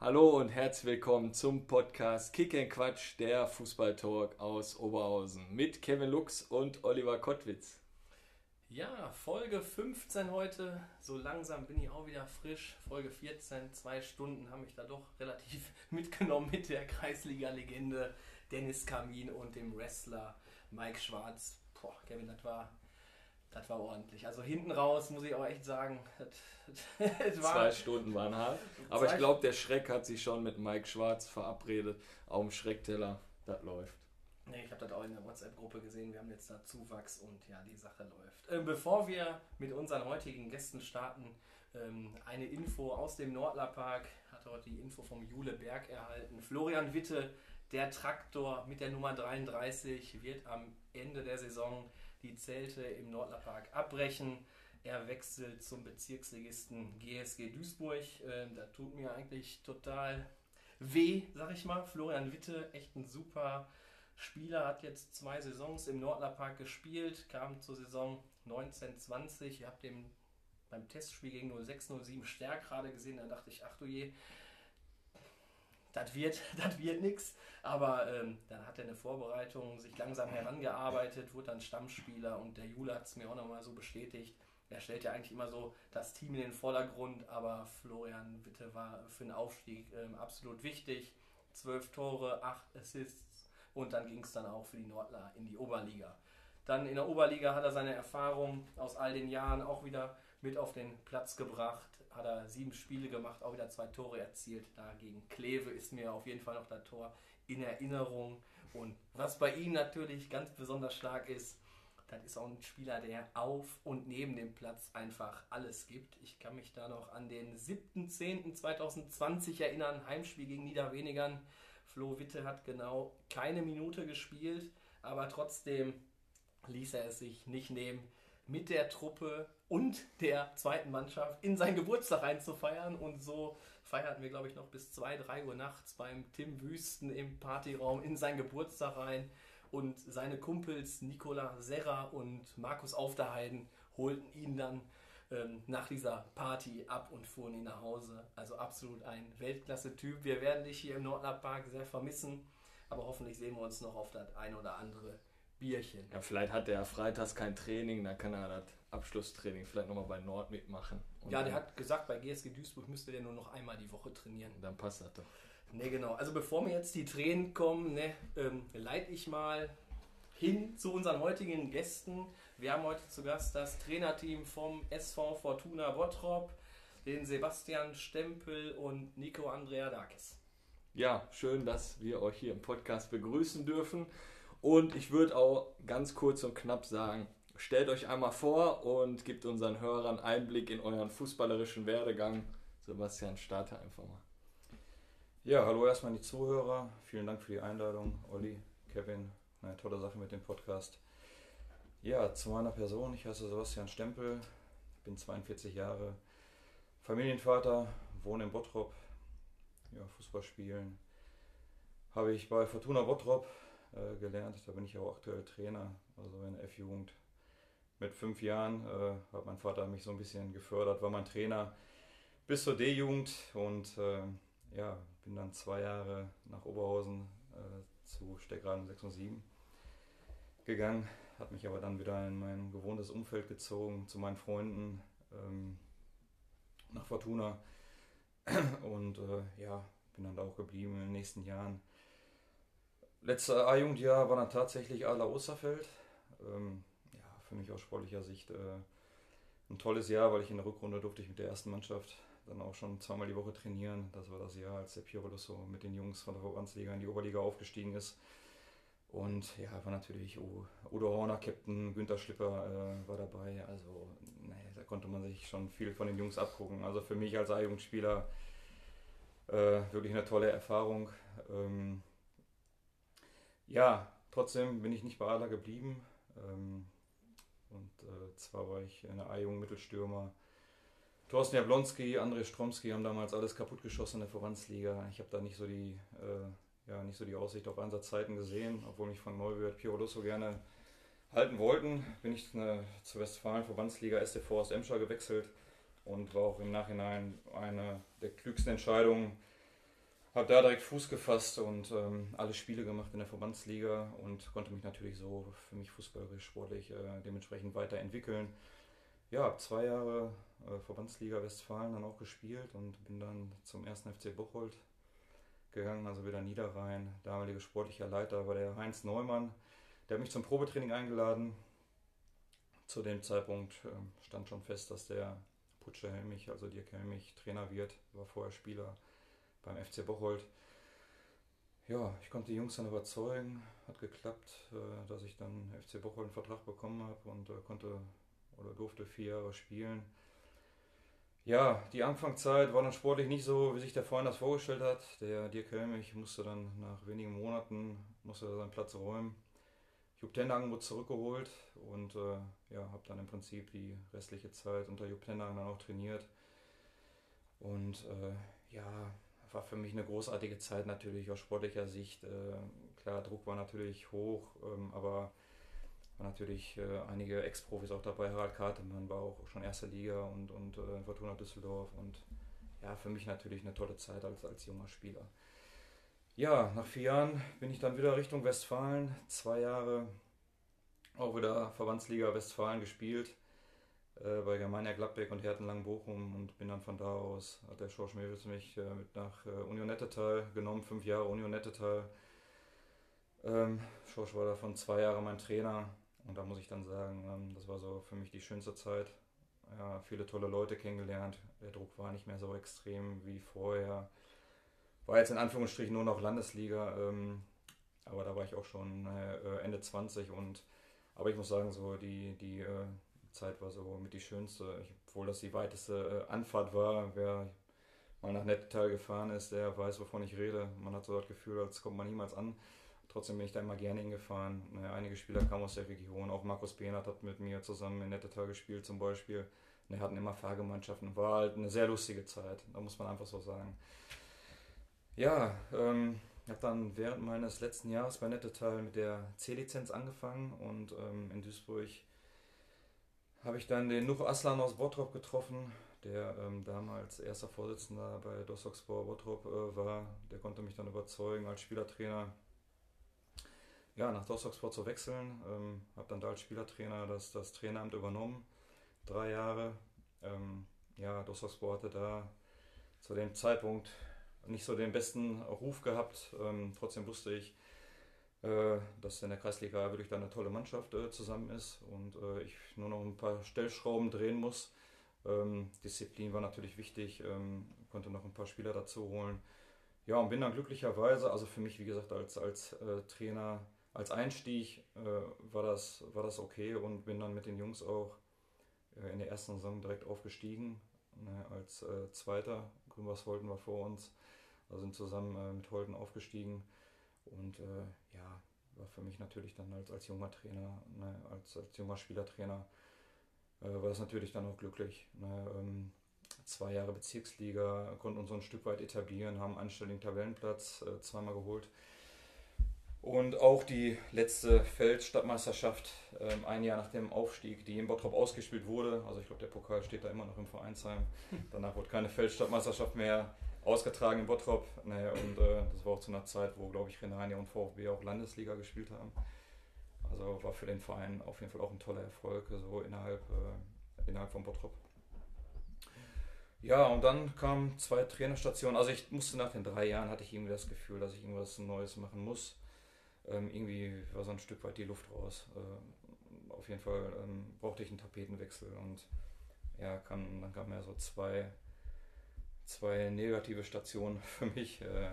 Hallo und herzlich willkommen zum Podcast Kick and Quatsch, der Fußballtalk aus Oberhausen mit Kevin Lux und Oliver Kottwitz. Ja, Folge 15 heute. So langsam bin ich auch wieder frisch. Folge 14, zwei Stunden haben mich da doch relativ mitgenommen mit der Kreisliga-Legende Dennis Kamin und dem Wrestler Mike Schwarz. Boah, Kevin, das war das war ordentlich. Also hinten raus muss ich auch echt sagen, das, das war zwei Stunden waren hart. Aber ich glaube, der Schreck hat sich schon mit Mike Schwarz verabredet. Auf dem Schreckteller, das läuft. Nee, ich habe das auch in der WhatsApp-Gruppe gesehen. Wir haben jetzt da Zuwachs und ja, die Sache läuft. Äh, bevor wir mit unseren heutigen Gästen starten, ähm, eine Info aus dem Nordlerpark. Hat heute die Info vom Jule Berg erhalten. Florian Witte, der Traktor mit der Nummer 33, wird am Ende der Saison die Zelte im Nordlerpark abbrechen. Er wechselt zum Bezirksligisten GSG Duisburg. Ähm, da tut mir eigentlich total weh, sag ich mal. Florian Witte, echt ein super Spieler, hat jetzt zwei Saisons im Nordlerpark gespielt, kam zur Saison 1920. Ihr habt den beim Testspiel gegen 0607 Stärk gerade gesehen, da dachte ich, ach du je, das wird, das wird nichts. Aber ähm, dann hat er eine Vorbereitung sich langsam herangearbeitet, wurde dann Stammspieler und der Jule hat es mir auch nochmal so bestätigt. Er stellt ja eigentlich immer so das Team in den Vordergrund, aber Florian Witte war für den Aufstieg ähm, absolut wichtig. Zwölf Tore, acht Assists und dann ging es dann auch für die Nordler in die Oberliga. Dann in der Oberliga hat er seine Erfahrung aus all den Jahren auch wieder mit auf den Platz gebracht hat er sieben Spiele gemacht, auch wieder zwei Tore erzielt. Dagegen Kleve ist mir auf jeden Fall noch das Tor in Erinnerung. Und was bei ihm natürlich ganz besonders stark ist, das ist auch ein Spieler, der auf und neben dem Platz einfach alles gibt. Ich kann mich da noch an den 7.10.2020 erinnern, Heimspiel gegen Niederwenigern. Flo Witte hat genau keine Minute gespielt, aber trotzdem ließ er es sich nicht nehmen, mit der Truppe und der zweiten Mannschaft in seinen Geburtstag reinzufeiern. Und so feierten wir, glaube ich, noch bis 2, 3 Uhr nachts beim Tim Wüsten im Partyraum in seinen Geburtstag rein. Und seine Kumpels Nicola Serra und Markus Aufderheiden holten ihn dann ähm, nach dieser Party ab und fuhren ihn nach Hause. Also absolut ein Weltklasse-Typ. Wir werden dich hier im Nordlandpark sehr vermissen, aber hoffentlich sehen wir uns noch auf das ein oder andere Bierchen. Ja, vielleicht hat er freitags kein Training, dann kann er das Abschlusstraining vielleicht nochmal bei Nord mitmachen. ja, der hat gesagt, bei GSG Duisburg müsste der nur noch einmal die Woche trainieren. Dann passt das doch. Ne, genau. Also bevor mir jetzt die Tränen kommen, ne, ähm, leite ich mal hin zu unseren heutigen Gästen. Wir haben heute zu Gast das Trainerteam vom SV Fortuna Bottrop, den Sebastian Stempel und Nico Andrea Dakis. Ja, schön, dass wir euch hier im Podcast begrüßen dürfen. Und ich würde auch ganz kurz und knapp sagen, stellt euch einmal vor und gebt unseren Hörern Einblick in euren fußballerischen Werdegang. Sebastian, starte einfach mal. Ja, hallo erstmal an die Zuhörer. Vielen Dank für die Einladung, Olli, Kevin. Eine tolle Sache mit dem Podcast. Ja, zu meiner Person. Ich heiße Sebastian Stempel, bin 42 Jahre, Familienvater, wohne in Bottrop. Ja, Fußball spielen habe ich bei Fortuna Bottrop äh, gelernt. Da bin ich auch aktuell Trainer, also in der F-Jugend. Mit fünf Jahren äh, hat mein Vater mich so ein bisschen gefördert, war mein Trainer bis zur D-Jugend und äh, ja, bin dann zwei Jahre nach Oberhausen äh, zu Steckraden 6 und 7 gegangen, hat mich aber dann wieder in mein gewohntes Umfeld gezogen, zu meinen Freunden ähm, nach Fortuna und äh, ja, bin dann da auch geblieben in den nächsten Jahren Letzte A-Jugendjahr war dann tatsächlich Adler Osterfeld. Ähm, ja, für mich aus sportlicher Sicht äh, ein tolles Jahr, weil ich in der Rückrunde durfte ich mit der ersten Mannschaft dann auch schon zweimal die Woche trainieren. Das war das Jahr, als der Pirolus so mit den Jungs von der Verbandsliga in die Oberliga aufgestiegen ist. Und ja, war natürlich Udo Horner, Captain, Günter Schlipper äh, war dabei. Also, naja, da konnte man sich schon viel von den Jungs abgucken. Also für mich als A-Jugendspieler äh, wirklich eine tolle Erfahrung. Ähm, ja, trotzdem bin ich nicht bei Adler geblieben. Ähm, und äh, zwar war ich in der A-Jungen Mittelstürmer. Thorsten Jablonski, André Stromski haben damals alles kaputtgeschossen in der Verbandsliga. Ich habe da nicht so die, äh, ja, nicht so die Aussicht auf Einsatzzeiten gesehen, obwohl mich von Neuwirt Piero so gerne halten wollten. Bin ich eine, zur Westfalen Verbandsliga STV aus Emscher gewechselt und war auch im Nachhinein eine der klügsten Entscheidungen, habe da direkt Fuß gefasst und ähm, alle Spiele gemacht in der Verbandsliga und konnte mich natürlich so für mich fußballerisch, sportlich äh, dementsprechend weiterentwickeln. Ja, habe zwei Jahre äh, Verbandsliga Westfalen dann auch gespielt und bin dann zum ersten FC Bocholt gegangen, also wieder Niederrhein. Damaliger sportlicher Leiter war der Heinz Neumann. Der hat mich zum Probetraining eingeladen. Zu dem Zeitpunkt äh, stand schon fest, dass der Putscher Helmich, also Dirk Helmich, Trainer wird, war vorher Spieler beim FC Bocholt. Ja, ich konnte die Jungs dann überzeugen, hat geklappt, äh, dass ich dann FC Bocholt einen Vertrag bekommen habe und äh, konnte oder durfte vier Jahre spielen. Ja, die Anfangszeit war dann sportlich nicht so, wie sich der Freund das vorgestellt hat. Der Dirk Helmich musste dann nach wenigen Monaten musste seinen Platz räumen. Jupp Tenhagen wurde zurückgeholt und äh, ja, habe dann im Prinzip die restliche Zeit unter Jupp Tenhagen dann auch trainiert. Und äh, ja, war für mich eine großartige Zeit natürlich aus sportlicher Sicht. Äh, klar, Druck war natürlich hoch, ähm, aber waren natürlich äh, einige Ex-Profis auch dabei. Harald Kartemann war auch schon erste Liga und, und äh, Fortuna Düsseldorf und ja, für mich natürlich eine tolle Zeit als, als junger Spieler. Ja, nach vier Jahren bin ich dann wieder Richtung Westfalen. Zwei Jahre auch wieder Verbandsliga Westfalen gespielt äh, bei Germania Gladbeck und Hertenlang Bochum und bin dann von da aus, hat der Schorsch Mewitz mich äh, mit nach äh, Union Nettetal genommen, fünf Jahre Union Nettetal. Ähm, Schorsch war davon zwei Jahre mein Trainer und da muss ich dann sagen, ähm, das war so für mich die schönste Zeit. Ja, viele tolle Leute kennengelernt. Der Druck war nicht mehr so extrem wie vorher. War jetzt in Anführungsstrichen nur noch Landesliga, ähm, aber da war ich auch schon äh, Ende 20 und aber ich muss sagen, so die, die äh, Zeit war so mit die schönste, obwohl das die weiteste äh, Anfahrt war. Wer mal nach Nettetal gefahren ist, der weiß, wovon ich rede. Man hat so das Gefühl, als kommt man niemals an. Trotzdem bin ich da immer gerne hingefahren. Naja, einige Spieler kamen aus der Region. Auch Markus Behnert hat mit mir zusammen in Nettetal gespielt zum Beispiel. Wir hatten immer Fahrgemeinschaften. War halt eine sehr lustige Zeit. Da muss man einfach so sagen. Ja, ähm, ich habe dann während meines letzten Jahres bei Nettetal mit der C-Lizenz angefangen und ähm, in Duisburg habe ich dann den Nuch Aslan aus Bottrop getroffen, der ähm, damals erster Vorsitzender bei Dosokspor Bottrop äh, war. Der konnte mich dann überzeugen als Spielertrainer, ja, nach Dosokspor zu wechseln. Ähm, habe dann da als Spielertrainer das, das Traineramt übernommen, drei Jahre. Ähm, ja, Dosokspor hatte da zu dem Zeitpunkt nicht so den besten Ruf gehabt. Ähm, trotzdem wusste ich, dass in der Kreisliga wirklich da eine tolle Mannschaft äh, zusammen ist und äh, ich nur noch ein paar Stellschrauben drehen muss. Ähm, Disziplin war natürlich wichtig, ähm, konnte noch ein paar Spieler dazu holen. Ja, und bin dann glücklicherweise, also für mich, wie gesagt, als, als äh, Trainer, als Einstieg äh, war, das, war das okay und bin dann mit den Jungs auch äh, in der ersten Saison direkt aufgestiegen. Ne, als Zweiter, Grünwas Holten war vor uns, also sind zusammen mit Holten aufgestiegen. Und äh, ja, war für mich natürlich dann als, als junger Trainer, ne, als, als junger Spielertrainer, äh, war das natürlich dann auch glücklich. Ne, ähm, zwei Jahre Bezirksliga, konnten uns so ein Stück weit etablieren, haben einen anständigen Tabellenplatz äh, zweimal geholt. Und auch die letzte Feldstadtmeisterschaft, ähm, ein Jahr nach dem Aufstieg, die in Bottrop ausgespielt wurde. Also ich glaube, der Pokal steht da immer noch im Vereinsheim. Danach wurde keine Feldstadtmeisterschaft mehr ausgetragen in Bottrop. Naja, und äh, das war auch zu einer Zeit, wo, glaube ich, Renania und VfB auch Landesliga gespielt haben. Also war für den Verein auf jeden Fall auch ein toller Erfolg, so innerhalb, äh, innerhalb von Bottrop. Ja, und dann kamen zwei Trainerstationen. Also ich musste nach den drei Jahren, hatte ich irgendwie das Gefühl, dass ich irgendwas Neues machen muss. Ähm, irgendwie war so ein Stück weit die Luft raus. Äh, auf jeden Fall ähm, brauchte ich einen Tapetenwechsel und ja, kam, dann kamen ja so zwei zwei negative Stationen für mich äh,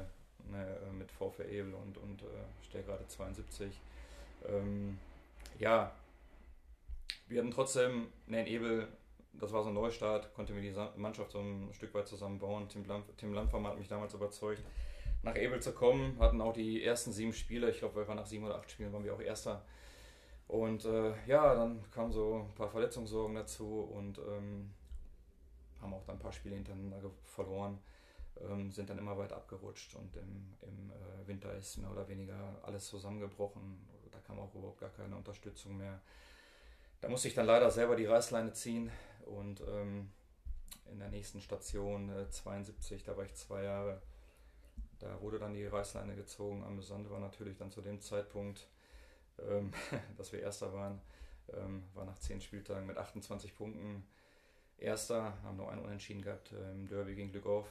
ne, mit VfL Ebel und, und äh, Stellgrade 72. Ähm, ja, wir hatten trotzdem, ne, in Ebel, das war so ein Neustart, konnte mir die Mannschaft so ein Stück weit zusammenbauen. Tim, Lamp hat mich damals überzeugt, nach Ebel zu kommen. Hatten auch die ersten sieben Spiele, ich glaube, wir waren nach sieben oder acht Spielen, waren wir auch Erster. Und äh, ja, dann kamen so ein paar Verletzungssorgen dazu und ähm, haben auch dann ein paar Spiele hintereinander verloren, ähm, sind dann immer weiter abgerutscht und im, im äh, Winter ist mehr oder weniger alles zusammengebrochen. Da kam auch überhaupt gar keine Unterstützung mehr. Da musste ich dann leider selber die Reißleine ziehen und ähm, in der nächsten Station äh, 72, da war ich zwei Jahre, da wurde dann die Reißleine gezogen. Amüsant war natürlich dann zu dem Zeitpunkt, ähm, dass wir Erster waren, ähm, war nach zehn Spieltagen mit 28 Punkten Erster, haben nur einen Unentschieden gehabt äh, im Derby gegen Glückauf.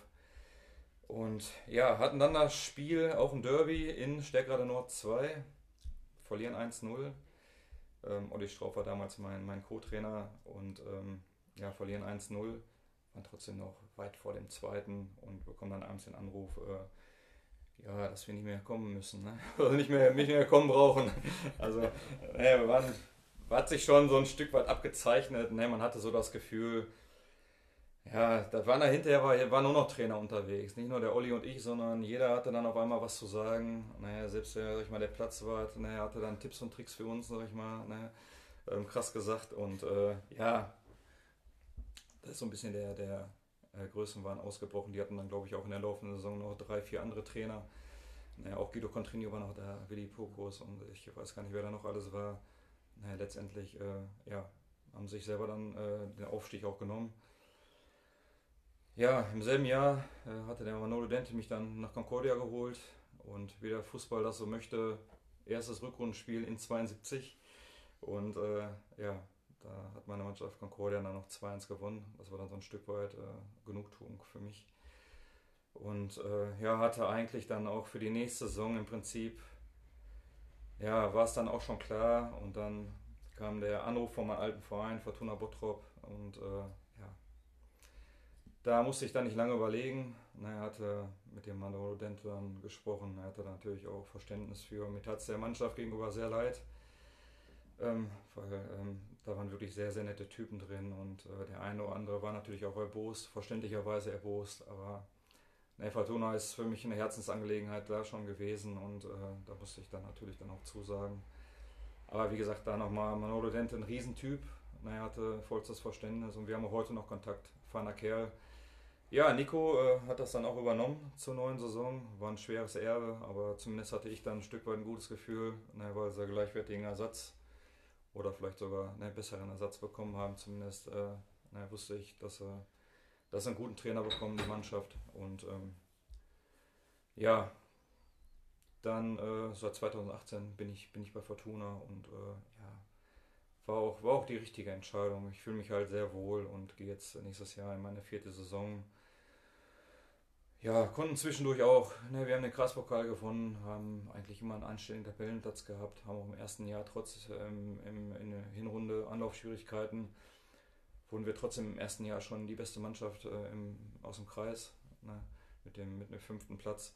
Und ja, hatten dann das Spiel auch im Derby in Stärkrade Nord 2, verlieren 1-0. Ähm, Olli Strauch war damals mein, mein Co-Trainer und ähm, ja, verlieren 1-0, waren trotzdem noch weit vor dem zweiten und bekommen dann abends den Anruf, äh, ja, dass wir nicht mehr kommen müssen, ne? oder nicht mehr, nicht mehr kommen brauchen. Also, naja, wir waren, hat sich schon so ein Stück weit abgezeichnet, ne? man hatte so das Gefühl, ja, da waren da hinterher war, war nur noch Trainer unterwegs. Nicht nur der Olli und ich, sondern jeder hatte dann auf einmal was zu sagen. Naja, selbst der, sag ich mal, der Platzwart, naja, hatte dann Tipps und Tricks für uns, sag ich mal, naja, ähm, krass gesagt. Und äh, ja, da ist so ein bisschen der, der äh, Größenwahn ausgebrochen. Die hatten dann, glaube ich, auch in der laufenden Saison noch drei, vier andere Trainer. Naja, auch Guido Contrinio war noch da, Willi Pokos und ich weiß gar nicht, wer da noch alles war. Naja, letztendlich, äh, ja, haben sich selber dann äh, den Aufstieg auch genommen. Ja, im selben Jahr äh, hatte der Manolo Dente mich dann nach Concordia geholt und wie der Fußball das so möchte, erstes Rückrundenspiel in 72 und äh, ja, da hat meine Mannschaft Concordia dann noch 2-1 gewonnen. Das war dann so ein Stück weit äh, Genugtuung für mich. Und äh, ja, hatte eigentlich dann auch für die nächste Saison im Prinzip, ja, war es dann auch schon klar und dann kam der Anruf von meinem alten Verein, Fortuna Bottrop und äh, da musste ich dann nicht lange überlegen. Er hatte mit dem Manolo Dente dann gesprochen. Er hatte natürlich auch Verständnis für. Mir tat es der Mannschaft gegenüber sehr leid. Ähm, weil ähm, da waren wirklich sehr, sehr nette Typen drin und äh, der eine oder andere war natürlich auch erbost, verständlicherweise erbost, aber ne, Fortuna ist für mich eine Herzensangelegenheit da schon gewesen und äh, da musste ich dann natürlich dann auch zusagen. Aber wie gesagt, da nochmal Manolo Dente, ein Riesentyp, er hatte vollstes Verständnis und wir haben auch heute noch Kontakt. Feiner Kerl, ja, Nico äh, hat das dann auch übernommen zur neuen Saison. War ein schweres Erbe, aber zumindest hatte ich dann ein Stück weit ein gutes Gefühl, ne, weil sie gleichwertigen Ersatz oder vielleicht sogar einen besseren Ersatz bekommen haben. Zumindest äh, ne, wusste ich, dass sie, dass sie einen guten Trainer bekommen, die Mannschaft. Und ähm, ja, dann äh, seit 2018 bin ich, bin ich bei Fortuna und äh, ja, war auch, war auch die richtige Entscheidung. Ich fühle mich halt sehr wohl und gehe jetzt nächstes Jahr in meine vierte Saison ja, konnten zwischendurch auch. Ne, wir haben den Kreispokal gewonnen, haben eigentlich immer einen einstelligen Tabellenplatz gehabt, haben auch im ersten Jahr trotz ähm, im, in der Hinrunde Anlaufschwierigkeiten, wurden wir trotzdem im ersten Jahr schon die beste Mannschaft äh, im, aus dem Kreis ne, mit, dem, mit dem fünften Platz.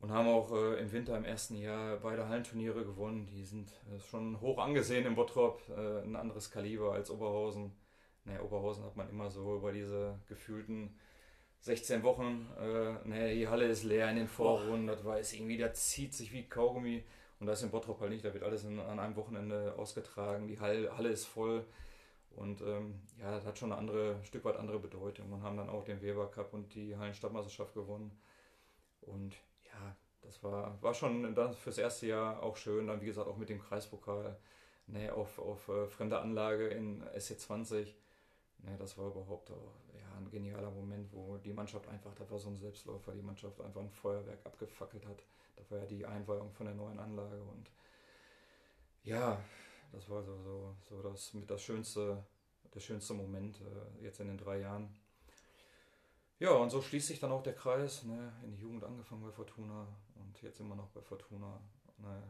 Und haben auch äh, im Winter im ersten Jahr beide Hallenturniere gewonnen. Die sind äh, schon hoch angesehen im Bottrop, äh, ein anderes Kaliber als Oberhausen. Ne, Oberhausen hat man immer so über diese gefühlten 16 Wochen, äh, ne, die Halle ist leer in den Vorrunden, das weiß irgendwie, das zieht sich wie Kaugummi. Und das ist in Bottrop halt nicht, da wird alles in, an einem Wochenende ausgetragen, die Halle, Halle ist voll. Und ähm, ja, das hat schon eine andere, ein Stück weit andere Bedeutung. Und haben dann auch den Weber Cup und die Hallenstadtmeisterschaft gewonnen. Und ja, das war, war schon das fürs erste Jahr auch schön. Dann, wie gesagt, auch mit dem Kreispokal ne, auf, auf äh, fremde Anlage in SC20. Ne, das war überhaupt auch ein genialer Moment, wo die Mannschaft einfach, das war so ein Selbstläufer, die Mannschaft einfach ein Feuerwerk abgefackelt hat. Das war ja die Einweihung von der neuen Anlage und ja, das war so, so, so das mit das schönste, der schönste Moment äh, jetzt in den drei Jahren. Ja, und so schließt sich dann auch der Kreis, ne, in die Jugend angefangen bei Fortuna und jetzt immer noch bei Fortuna. Ne,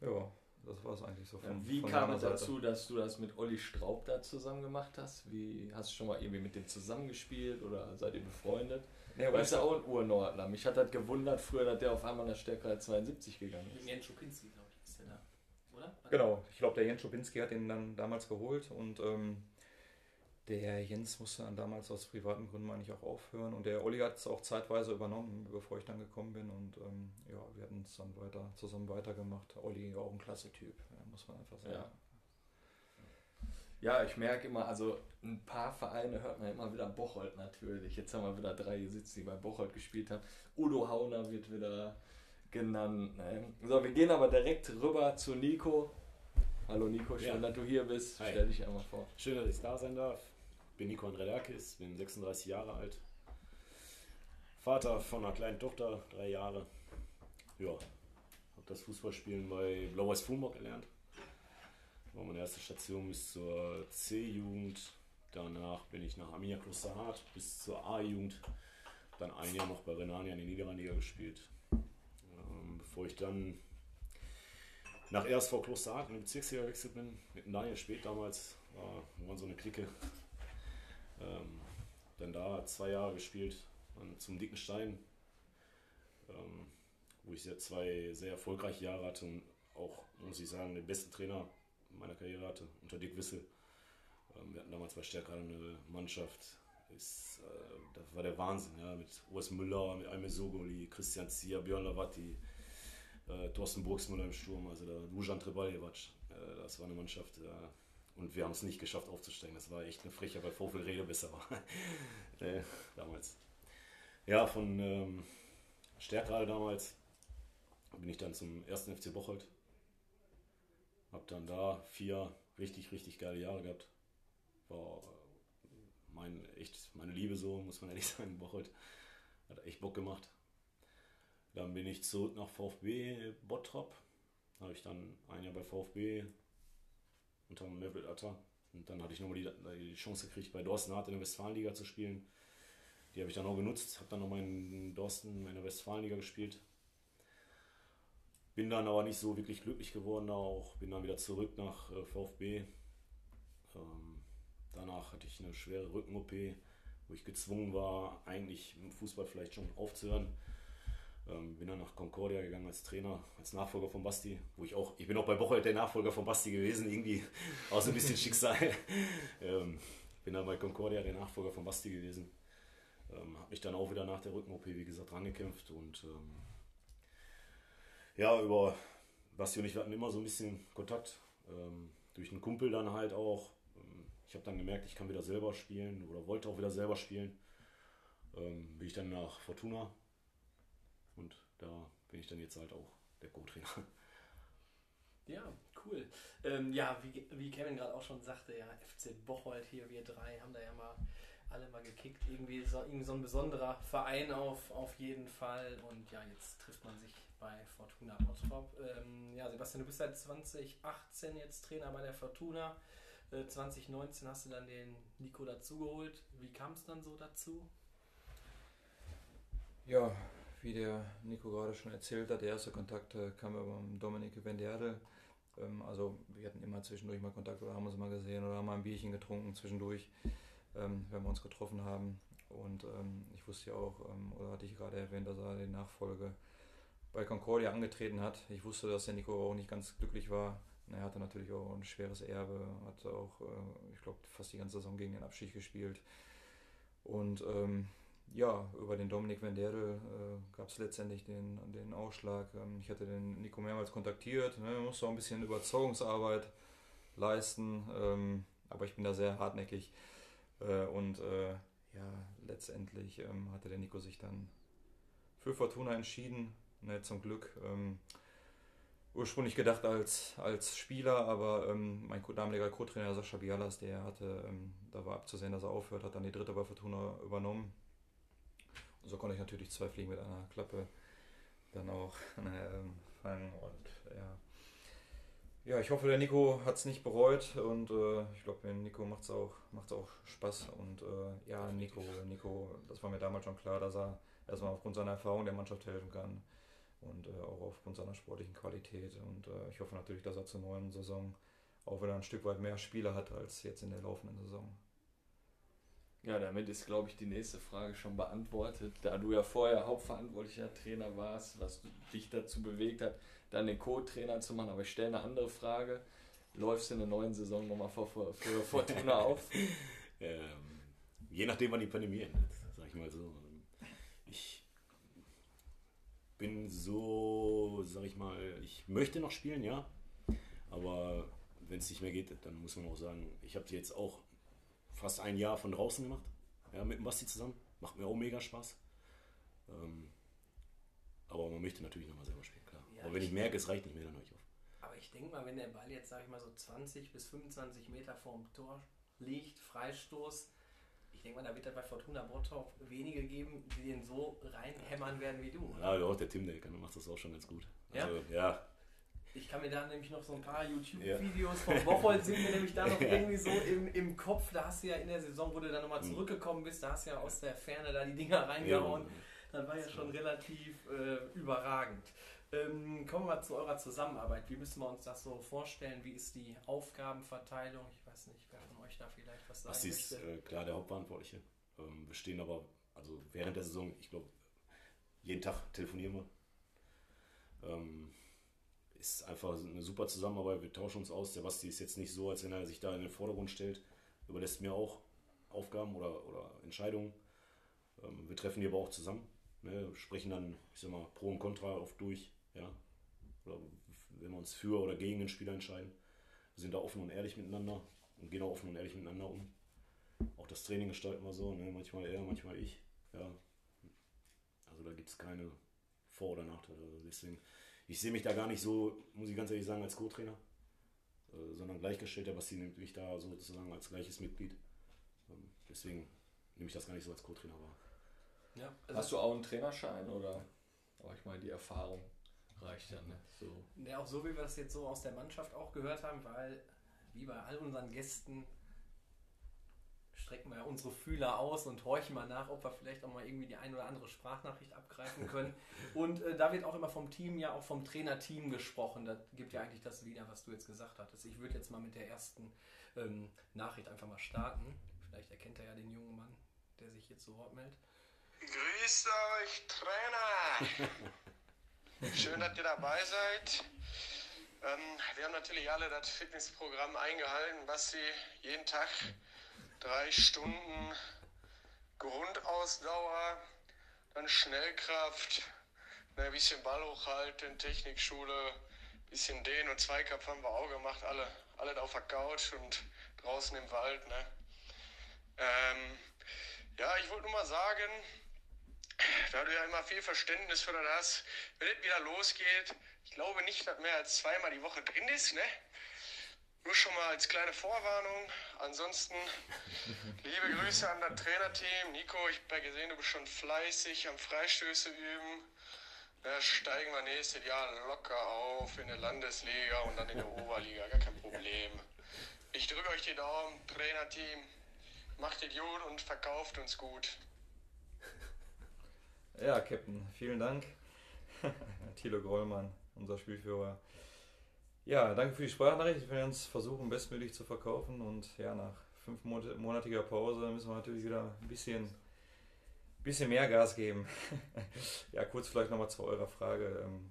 ja, das war es eigentlich so. Von, wie von kam es dazu, dass du das mit Olli Straub da zusammen gemacht hast? Wie hast du schon mal irgendwie mit dem zusammengespielt oder seid ihr befreundet? Ja, Weil ist ja auch ein Urnordner. Mich hat das gewundert früher, dass der auf einmal nach Stärke 72 gegangen ist. Mit Jens Schupinski, glaube ich, ist der da. Oder? Genau, ich glaube, der Jens Schupinski hat ihn dann damals geholt und ähm, der Jens musste dann damals aus privaten Gründen meine ich auch aufhören und der Olli hat es auch zeitweise übernommen, bevor ich dann gekommen bin und ähm, ja, wir hatten es dann weiter zusammen weitergemacht. Olli auch ein klasse Typ, muss man einfach sagen. Ja. Ja, ich merke immer, also ein paar Vereine hört man immer wieder Bocholt natürlich. Jetzt haben wir wieder drei sitzen, die bei Bocholt gespielt haben. Udo Hauner wird wieder genannt. Ne? So, wir gehen aber direkt rüber zu Nico. Hallo Nico, schön, ja. dass du hier bist. Hi. Stell dich einmal vor. Schön, dass ich da sein darf bin Nico Andrelakis, bin 36 Jahre alt. Vater von einer kleinen Tochter, drei Jahre. Ja, habe das Fußballspielen bei Blau-Weiß Fulmburg gelernt. War meine erste Station bis zur C-Jugend. Danach bin ich nach Arminia Klosterhardt bis zur A-Jugend. Dann ein Jahr noch bei Renania in der Niederrheiniger gespielt. Bevor ich dann nach RSV Klosterhardt in den Bezirksliga gewechselt bin, mit Daniel Spät damals, war, waren so eine Clique. Ähm, dann da zwei Jahre gespielt, dann zum Dicken Stein, ähm, wo ich sehr, zwei sehr erfolgreiche Jahre hatte und auch, muss ich sagen, den besten Trainer meiner Karriere hatte, unter Dick Wissel. Ähm, wir hatten damals bei Stärker eine Mannschaft, ist, äh, das war der Wahnsinn, ja, mit Urs Müller, mit Aime Sogoli, Christian Zier, Björn Lavatti, äh, Thorsten Burgsmüller im Sturm, also der Dujan Trebaljevac. Äh, das war eine Mannschaft, äh, und wir haben es nicht geschafft aufzusteigen. Das war echt eine Frecher, weil Vorfeld Rede besser war. äh, damals. Ja, von ähm, Stärkrade damals bin ich dann zum ersten FC Bocholt. Hab dann da vier richtig, richtig geile Jahre gehabt. War äh, mein, echt meine Liebe so, muss man ehrlich sagen, Bocholt. Hat echt Bock gemacht. Dann bin ich zurück nach VfB Bottrop. Habe ich dann ein Jahr bei VfB unter Mevlut Atta. Und dann hatte ich nochmal die, die Chance gekriegt, bei Dorsten Hart in der Westfalenliga zu spielen. Die habe ich dann auch genutzt, habe dann nochmal in Dorsten in der Westfalenliga gespielt. Bin dann aber nicht so wirklich glücklich geworden auch. Bin dann wieder zurück nach äh, VfB. Ähm, danach hatte ich eine schwere Rücken-OP, wo ich gezwungen war, eigentlich im Fußball vielleicht schon aufzuhören. Ähm, bin dann nach Concordia gegangen als Trainer, als Nachfolger von Basti, wo ich auch, ich bin auch bei Bocholt der Nachfolger von Basti gewesen, irgendwie auch so ein bisschen Schicksal. ähm, bin dann bei Concordia der Nachfolger von Basti gewesen. Ähm, habe mich dann auch wieder nach der Rücken-OP, wie gesagt, rangekämpft und ähm, ja, über Basti und ich hatten immer so ein bisschen Kontakt. Ähm, durch einen Kumpel dann halt auch. Ähm, ich habe dann gemerkt, ich kann wieder selber spielen oder wollte auch wieder selber spielen. Ähm, bin ich dann nach Fortuna und da bin ich dann jetzt halt auch der Co-Trainer. Ja, cool. Ähm, ja, wie, wie Kevin gerade auch schon sagte, ja, FC Bocholt hier, wir drei haben da ja mal alle mal gekickt. Irgendwie so, irgendwie so ein besonderer Verein auf, auf jeden Fall. Und ja, jetzt trifft man sich bei Fortuna Bottrop. Ähm, ja, Sebastian, du bist seit 2018 jetzt Trainer bei der Fortuna. Äh, 2019 hast du dann den Nico dazugeholt. Wie kam es dann so dazu? Ja, wie der Nico gerade schon erzählt hat, der erste Kontakt äh, kam über Dominik Venderde. Ähm, also wir hatten immer zwischendurch mal Kontakt oder haben uns mal gesehen oder haben mal ein Bierchen getrunken zwischendurch, ähm, wenn wir uns getroffen haben. Und ähm, ich wusste ja auch, oder hatte ich gerade erwähnt, dass er die Nachfolge bei Concordia angetreten hat. Ich wusste, dass der Nico auch nicht ganz glücklich war. Er hatte natürlich auch ein schweres Erbe, hat auch, äh, ich glaube, fast die ganze Saison gegen den Abschied gespielt. Und ähm, ja, über den Dominik Venderdel äh, gab es letztendlich den, den Ausschlag. Ähm, ich hatte den Nico mehrmals kontaktiert, ne, musste auch ein bisschen Überzeugungsarbeit leisten, ähm, aber ich bin da sehr hartnäckig. Äh, und äh, ja, letztendlich ähm, hatte der Nico sich dann für Fortuna entschieden, ne, zum Glück. Ähm, ursprünglich gedacht als, als Spieler, aber ähm, mein damaliger Co-Trainer Sascha Bialas, der hatte, ähm, da war abzusehen, dass er aufhört, hat dann die dritte bei Fortuna übernommen so konnte ich natürlich zwei Fliegen mit einer Klappe dann auch äh, fangen. Und ja. Ja, ich hoffe, der Nico hat es nicht bereut und äh, ich glaube, Nico macht es auch, macht's auch Spaß. Und äh, ja, Nico, Nico, das war mir damals schon klar, dass er erstmal aufgrund seiner Erfahrung der Mannschaft helfen kann und äh, auch aufgrund seiner sportlichen Qualität. Und äh, ich hoffe natürlich, dass er zur neuen Saison auch wieder ein Stück weit mehr Spieler hat als jetzt in der laufenden Saison. Ja, damit ist, glaube ich, die nächste Frage schon beantwortet. Da du ja vorher hauptverantwortlicher Trainer warst, was dich dazu bewegt hat, dann den Co-Trainer zu machen. Aber ich stelle eine andere Frage. Läufst du in der neuen Saison nochmal für, für, für Fortuna auf? ähm, je nachdem, wann die Pandemie endet, sag ich mal so. Ich bin so, sag ich mal, ich möchte noch spielen, ja. Aber wenn es nicht mehr geht, dann muss man auch sagen, ich habe jetzt auch fast ein Jahr von draußen gemacht. Ja, mit dem Basti zusammen. Macht mir auch mega Spaß. Ähm, aber man möchte natürlich nochmal selber spielen, klar. Ja, aber wenn ich merke, es reicht nicht mehr, dann höre ich auf. Aber ich denke mal, wenn der Ball jetzt, sag ich mal, so 20 bis 25 Meter vorm Tor liegt, Freistoß, ich Ich denke mal, da wird es bei Fortuna Bottrop wenige geben, die den so reinhämmern werden wie du. Ja, ja, auch der Tim, der kann- macht das auch schon ganz gut. Ja? Also, ja, Ich kann mir da nämlich noch so ein paar YouTube-Videos von Bocholt sind mir nämlich da noch irgendwie so im, im Kopf. Da hast du ja in der Saison, wo du dann nochmal Mhm. zurückgekommen bist, da hast du ja aus der Ferne da die Dinger reingehauen. Das war ja schon relativ äh, überragend. Ähm, kommen wir mal zu eurer Zusammenarbeit. Wie müssen wir uns das so vorstellen? Wie ist die Aufgabenverteilung? Ich weiß nicht, wer von euch da vielleicht was sagen Basti ist möchte. äh, klar der Hauptverantwortliche. Ähm, wir stehen aber, also während der Saison, ich glaube, jeden Tag telefonieren wir. Ähm, ist einfach eine super Zusammenarbeit, wir tauschen uns aus. Der Basti ist jetzt nicht so, als wenn er sich da in den Vordergrund stellt. Überlässt mir auch Aufgaben oder, oder Entscheidungen. Ähm, wir treffen die aber auch zusammen. Ne, sprechen dann, ich sag mal, Pro und Contra oft durch. Ja? Oder wenn wir uns für oder gegen den Spieler entscheiden. Wir sind da offen und ehrlich miteinander und gehen auch offen und ehrlich miteinander um. Auch das Training gestalten wir so, ne? manchmal er, manchmal ich. Ja. Also da gibt es keine Vor- oder Nachteile. Also deswegen, ich sehe mich da gar nicht so, muss ich ganz ehrlich sagen, als Co-Trainer, äh, sondern gleichgestellt. Der Basti nimmt mich da sozusagen als gleiches Mitglied. Ähm, deswegen nehme ich das gar nicht so als Co-Trainer wahr. Ja, also Hast du auch einen Trainerschein oder? Aber ich meine, die Erfahrung reicht ja, ne? So. Ja, auch so wie wir das jetzt so aus der Mannschaft auch gehört haben, weil wie bei all unseren Gästen strecken wir ja unsere Fühler aus und horchen mal nach, ob wir vielleicht auch mal irgendwie die ein oder andere Sprachnachricht abgreifen können. Und äh, da wird auch immer vom Team, ja auch vom Trainerteam gesprochen. Das gibt ja eigentlich das wieder, was du jetzt gesagt hattest. Ich würde jetzt mal mit der ersten ähm, Nachricht einfach mal starten. Vielleicht erkennt er ja den jungen Mann, der sich jetzt zu Wort meldet. Grüßt euch, Trainer! Schön, dass ihr dabei seid. Ähm, wir haben natürlich alle das Fitnessprogramm eingehalten, was sie jeden Tag drei Stunden Grundausdauer, dann Schnellkraft, ne, ein bisschen Ball hochhalten, Technikschule, bisschen Dehn- und Zweikampf haben wir auch gemacht, alle, alle auf der Couch und draußen im Wald. Ne? Ähm, ja, ich wollte nur mal sagen, da du ja immer viel Verständnis für das hast, wenn es wieder losgeht, ich glaube nicht, dass mehr als zweimal die Woche drin ist, ne? Nur schon mal als kleine Vorwarnung. Ansonsten liebe Grüße an das Trainerteam. Nico, ich habe ja gesehen, du bist schon fleißig am Freistöße üben. Da steigen wir nächstes Jahr locker auf in der Landesliga und dann in der Oberliga. Gar kein Problem. Ich drücke euch die Daumen, Trainerteam. Macht es gut und verkauft uns gut. Ja, Captain, vielen Dank. Thilo Grollmann, unser Spielführer. Ja, danke für die Sprachnachricht. Wir werden uns versuchen, bestmöglich zu verkaufen. Und ja, nach fünfmonatiger Pause müssen wir natürlich wieder ein bisschen, bisschen mehr Gas geben. ja, kurz vielleicht nochmal zu eurer Frage, ähm,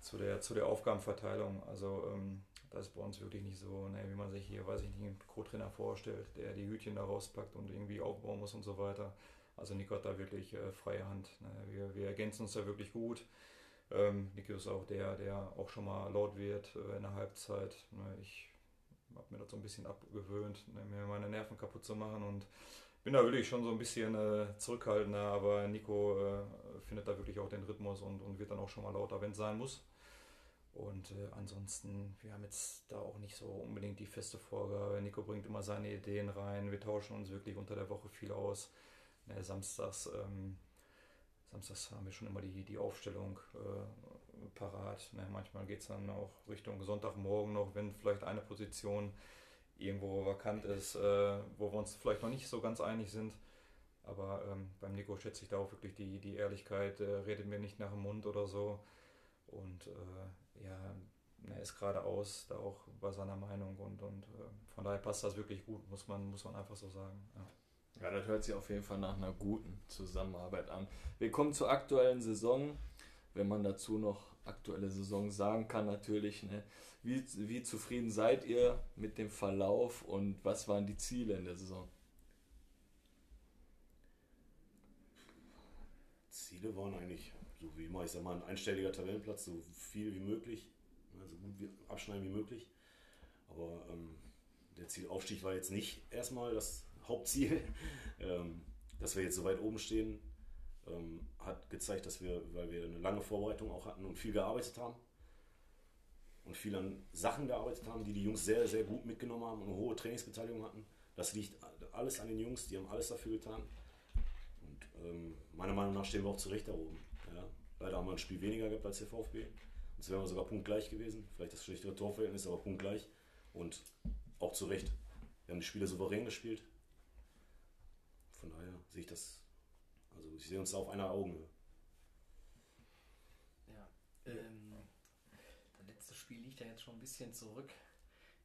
zu, der, zu der Aufgabenverteilung. Also, ähm, das ist bei uns wirklich nicht so, ne, wie man sich hier, weiß ich nicht, einen Co-Trainer vorstellt, der die Hütchen da rauspackt und irgendwie aufbauen muss und so weiter. Also Nico hat da wirklich äh, freie Hand. Ne? Wir, wir ergänzen uns da wirklich gut. Ähm, Nico ist auch der, der auch schon mal laut wird äh, in der Halbzeit. Ne? Ich habe mir das so ein bisschen abgewöhnt, ne? mir meine Nerven kaputt zu machen und bin da wirklich schon so ein bisschen äh, zurückhaltender, aber Nico äh, findet da wirklich auch den Rhythmus und, und wird dann auch schon mal lauter, wenn es sein muss. Und äh, ansonsten, wir haben jetzt da auch nicht so unbedingt die feste Vorgabe. Nico bringt immer seine Ideen rein. Wir tauschen uns wirklich unter der Woche viel aus. Ne, samstags, ähm, samstags haben wir schon immer die, die Aufstellung äh, parat. Ne, manchmal geht es dann auch Richtung Sonntagmorgen noch, wenn vielleicht eine Position irgendwo vakant ist, äh, wo wir uns vielleicht noch nicht so ganz einig sind. Aber ähm, beim Nico schätze ich da auch wirklich die, die Ehrlichkeit, äh, redet mir nicht nach dem Mund oder so. Und äh, ja, er ist geradeaus da auch bei seiner Meinung und, und äh, von daher passt das wirklich gut, muss man, muss man einfach so sagen. Ja. Ja, das hört sich auf jeden Fall nach einer guten Zusammenarbeit an. Wir kommen zur aktuellen Saison. Wenn man dazu noch aktuelle Saison sagen kann, natürlich. Ne? Wie, wie zufrieden seid ihr mit dem Verlauf und was waren die Ziele in der Saison? Ziele waren eigentlich, so wie immer, ich sag mal, ein einstelliger Tabellenplatz, so viel wie möglich, ne, so gut wie abschneiden wie möglich. Aber ähm, der Zielaufstieg war jetzt nicht erstmal das Hauptziel. ähm, dass wir jetzt so weit oben stehen, ähm, hat gezeigt, dass wir, weil wir eine lange Vorbereitung auch hatten und viel gearbeitet haben und viel an Sachen gearbeitet haben, die die Jungs sehr, sehr gut mitgenommen haben und eine hohe Trainingsbeteiligung hatten. Das liegt alles an den Jungs, die haben alles dafür getan. Und ähm, meiner Meinung nach stehen wir auch zu Recht da oben. Ja. Leider haben wir ein Spiel weniger gehabt als der VfB. Jetzt wären wir sogar punktgleich gewesen. Vielleicht das schlechtere Torverhältnis, aber punktgleich. Und auch zu Recht. Wir haben die Spiele souverän gespielt. Von daher sehe ich das, also ich sehe uns da auf einer Augenhöhe. Ja, ähm, das letzte Spiel liegt ja jetzt schon ein bisschen zurück.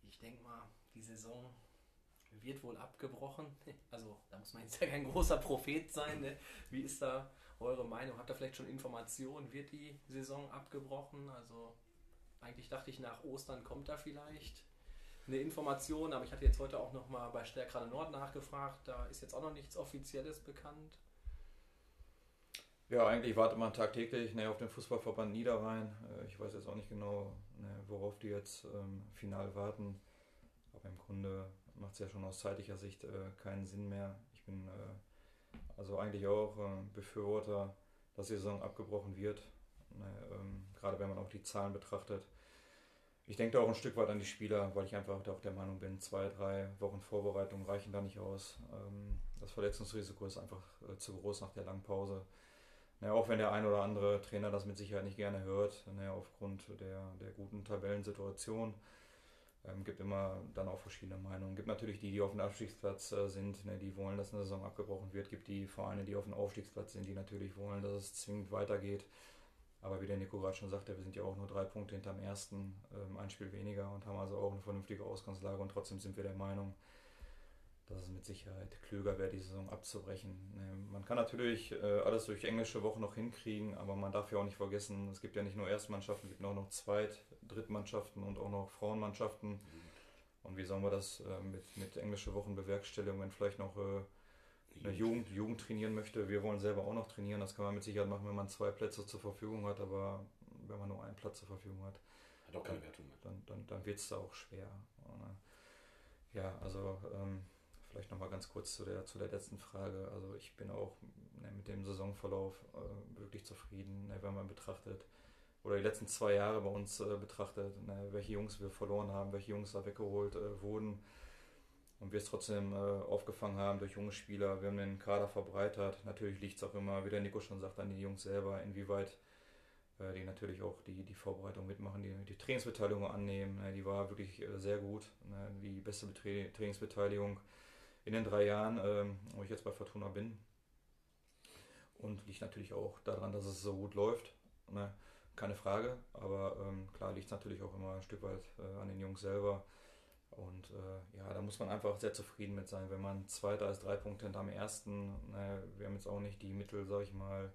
Ich denke mal, die Saison wird wohl abgebrochen. Also da muss man jetzt ja kein großer Prophet sein. Ne? Wie ist da eure Meinung? Habt ihr vielleicht schon Informationen? Wird die Saison abgebrochen? Also eigentlich dachte ich, nach Ostern kommt da vielleicht eine Information, aber ich hatte jetzt heute auch noch mal bei Stärkrade Nord nachgefragt. Da ist jetzt auch noch nichts Offizielles bekannt. Ja, eigentlich wartet man tagtäglich ne, auf den Fußballverband Niederrhein. Äh, ich weiß jetzt auch nicht genau, ne, worauf die jetzt ähm, final warten. Aber im Grunde macht es ja schon aus zeitlicher Sicht äh, keinen Sinn mehr. Ich bin äh, also eigentlich auch äh, Befürworter, dass die Saison abgebrochen wird. Ne, ähm, gerade wenn man auch die Zahlen betrachtet. Ich denke da auch ein Stück weit an die Spieler, weil ich einfach auch der Meinung bin, zwei, drei Wochen Vorbereitung reichen da nicht aus. Ähm, das Verletzungsrisiko ist einfach äh, zu groß nach der langen Pause. Naja, auch wenn der ein oder andere Trainer das mit Sicherheit nicht gerne hört, naja, aufgrund der, der guten Tabellensituation. Ähm, gibt immer dann auch verschiedene Meinungen. Gibt natürlich die, die auf dem Abstiegsplatz äh, sind, ne, die wollen, dass eine Saison abgebrochen wird. Gibt die Vereine, die auf dem Aufstiegsplatz sind, die natürlich wollen, dass es zwingend weitergeht. Aber wie der Nico gerade schon sagte, wir sind ja auch nur drei Punkte hinterm ersten, ähm, ein Spiel weniger und haben also auch eine vernünftige Ausgangslage und trotzdem sind wir der Meinung, dass es mit Sicherheit klüger wäre, die Saison abzubrechen. Ne, man kann natürlich äh, alles durch englische Wochen noch hinkriegen, aber man darf ja auch nicht vergessen, es gibt ja nicht nur Erstmannschaften, es gibt auch noch Zweit-, Drittmannschaften und auch noch Frauenmannschaften. Und wie sollen wir das äh, mit, mit englische Wochen bewerkstelligen, wenn vielleicht noch äh, Jugend, Jugend trainieren möchte? Wir wollen selber auch noch trainieren, das kann man mit Sicherheit machen, wenn man zwei Plätze zur Verfügung hat, aber wenn man nur einen Platz zur Verfügung hat, Hat auch keine Wertung mehr. dann, dann, dann wird es da auch schwer. Ja, also ähm, Vielleicht nochmal ganz kurz zu der, zu der letzten Frage. Also ich bin auch ne, mit dem Saisonverlauf äh, wirklich zufrieden, ne, wenn man betrachtet, oder die letzten zwei Jahre bei uns äh, betrachtet, ne, welche Jungs wir verloren haben, welche Jungs da weggeholt äh, wurden und wir es trotzdem äh, aufgefangen haben durch junge Spieler. Wir haben den Kader verbreitert. Natürlich liegt es auch immer, wie der Nico schon sagt, an den Jungs selber, inwieweit äh, die natürlich auch die, die Vorbereitung mitmachen, die, die Trainingsbeteiligung annehmen. Ne, die war wirklich äh, sehr gut, ne, die beste Betre Trainingsbeteiligung in den drei Jahren, ähm, wo ich jetzt bei Fortuna bin. Und liegt natürlich auch daran, dass es so gut läuft. Ne? Keine Frage, aber ähm, klar liegt es natürlich auch immer ein Stück weit äh, an den Jungs selber. Und äh, ja, da muss man einfach sehr zufrieden mit sein, wenn man Zweiter ist, drei Punkte hinterm Ersten. Ne? Wir haben jetzt auch nicht die Mittel, sag ich mal,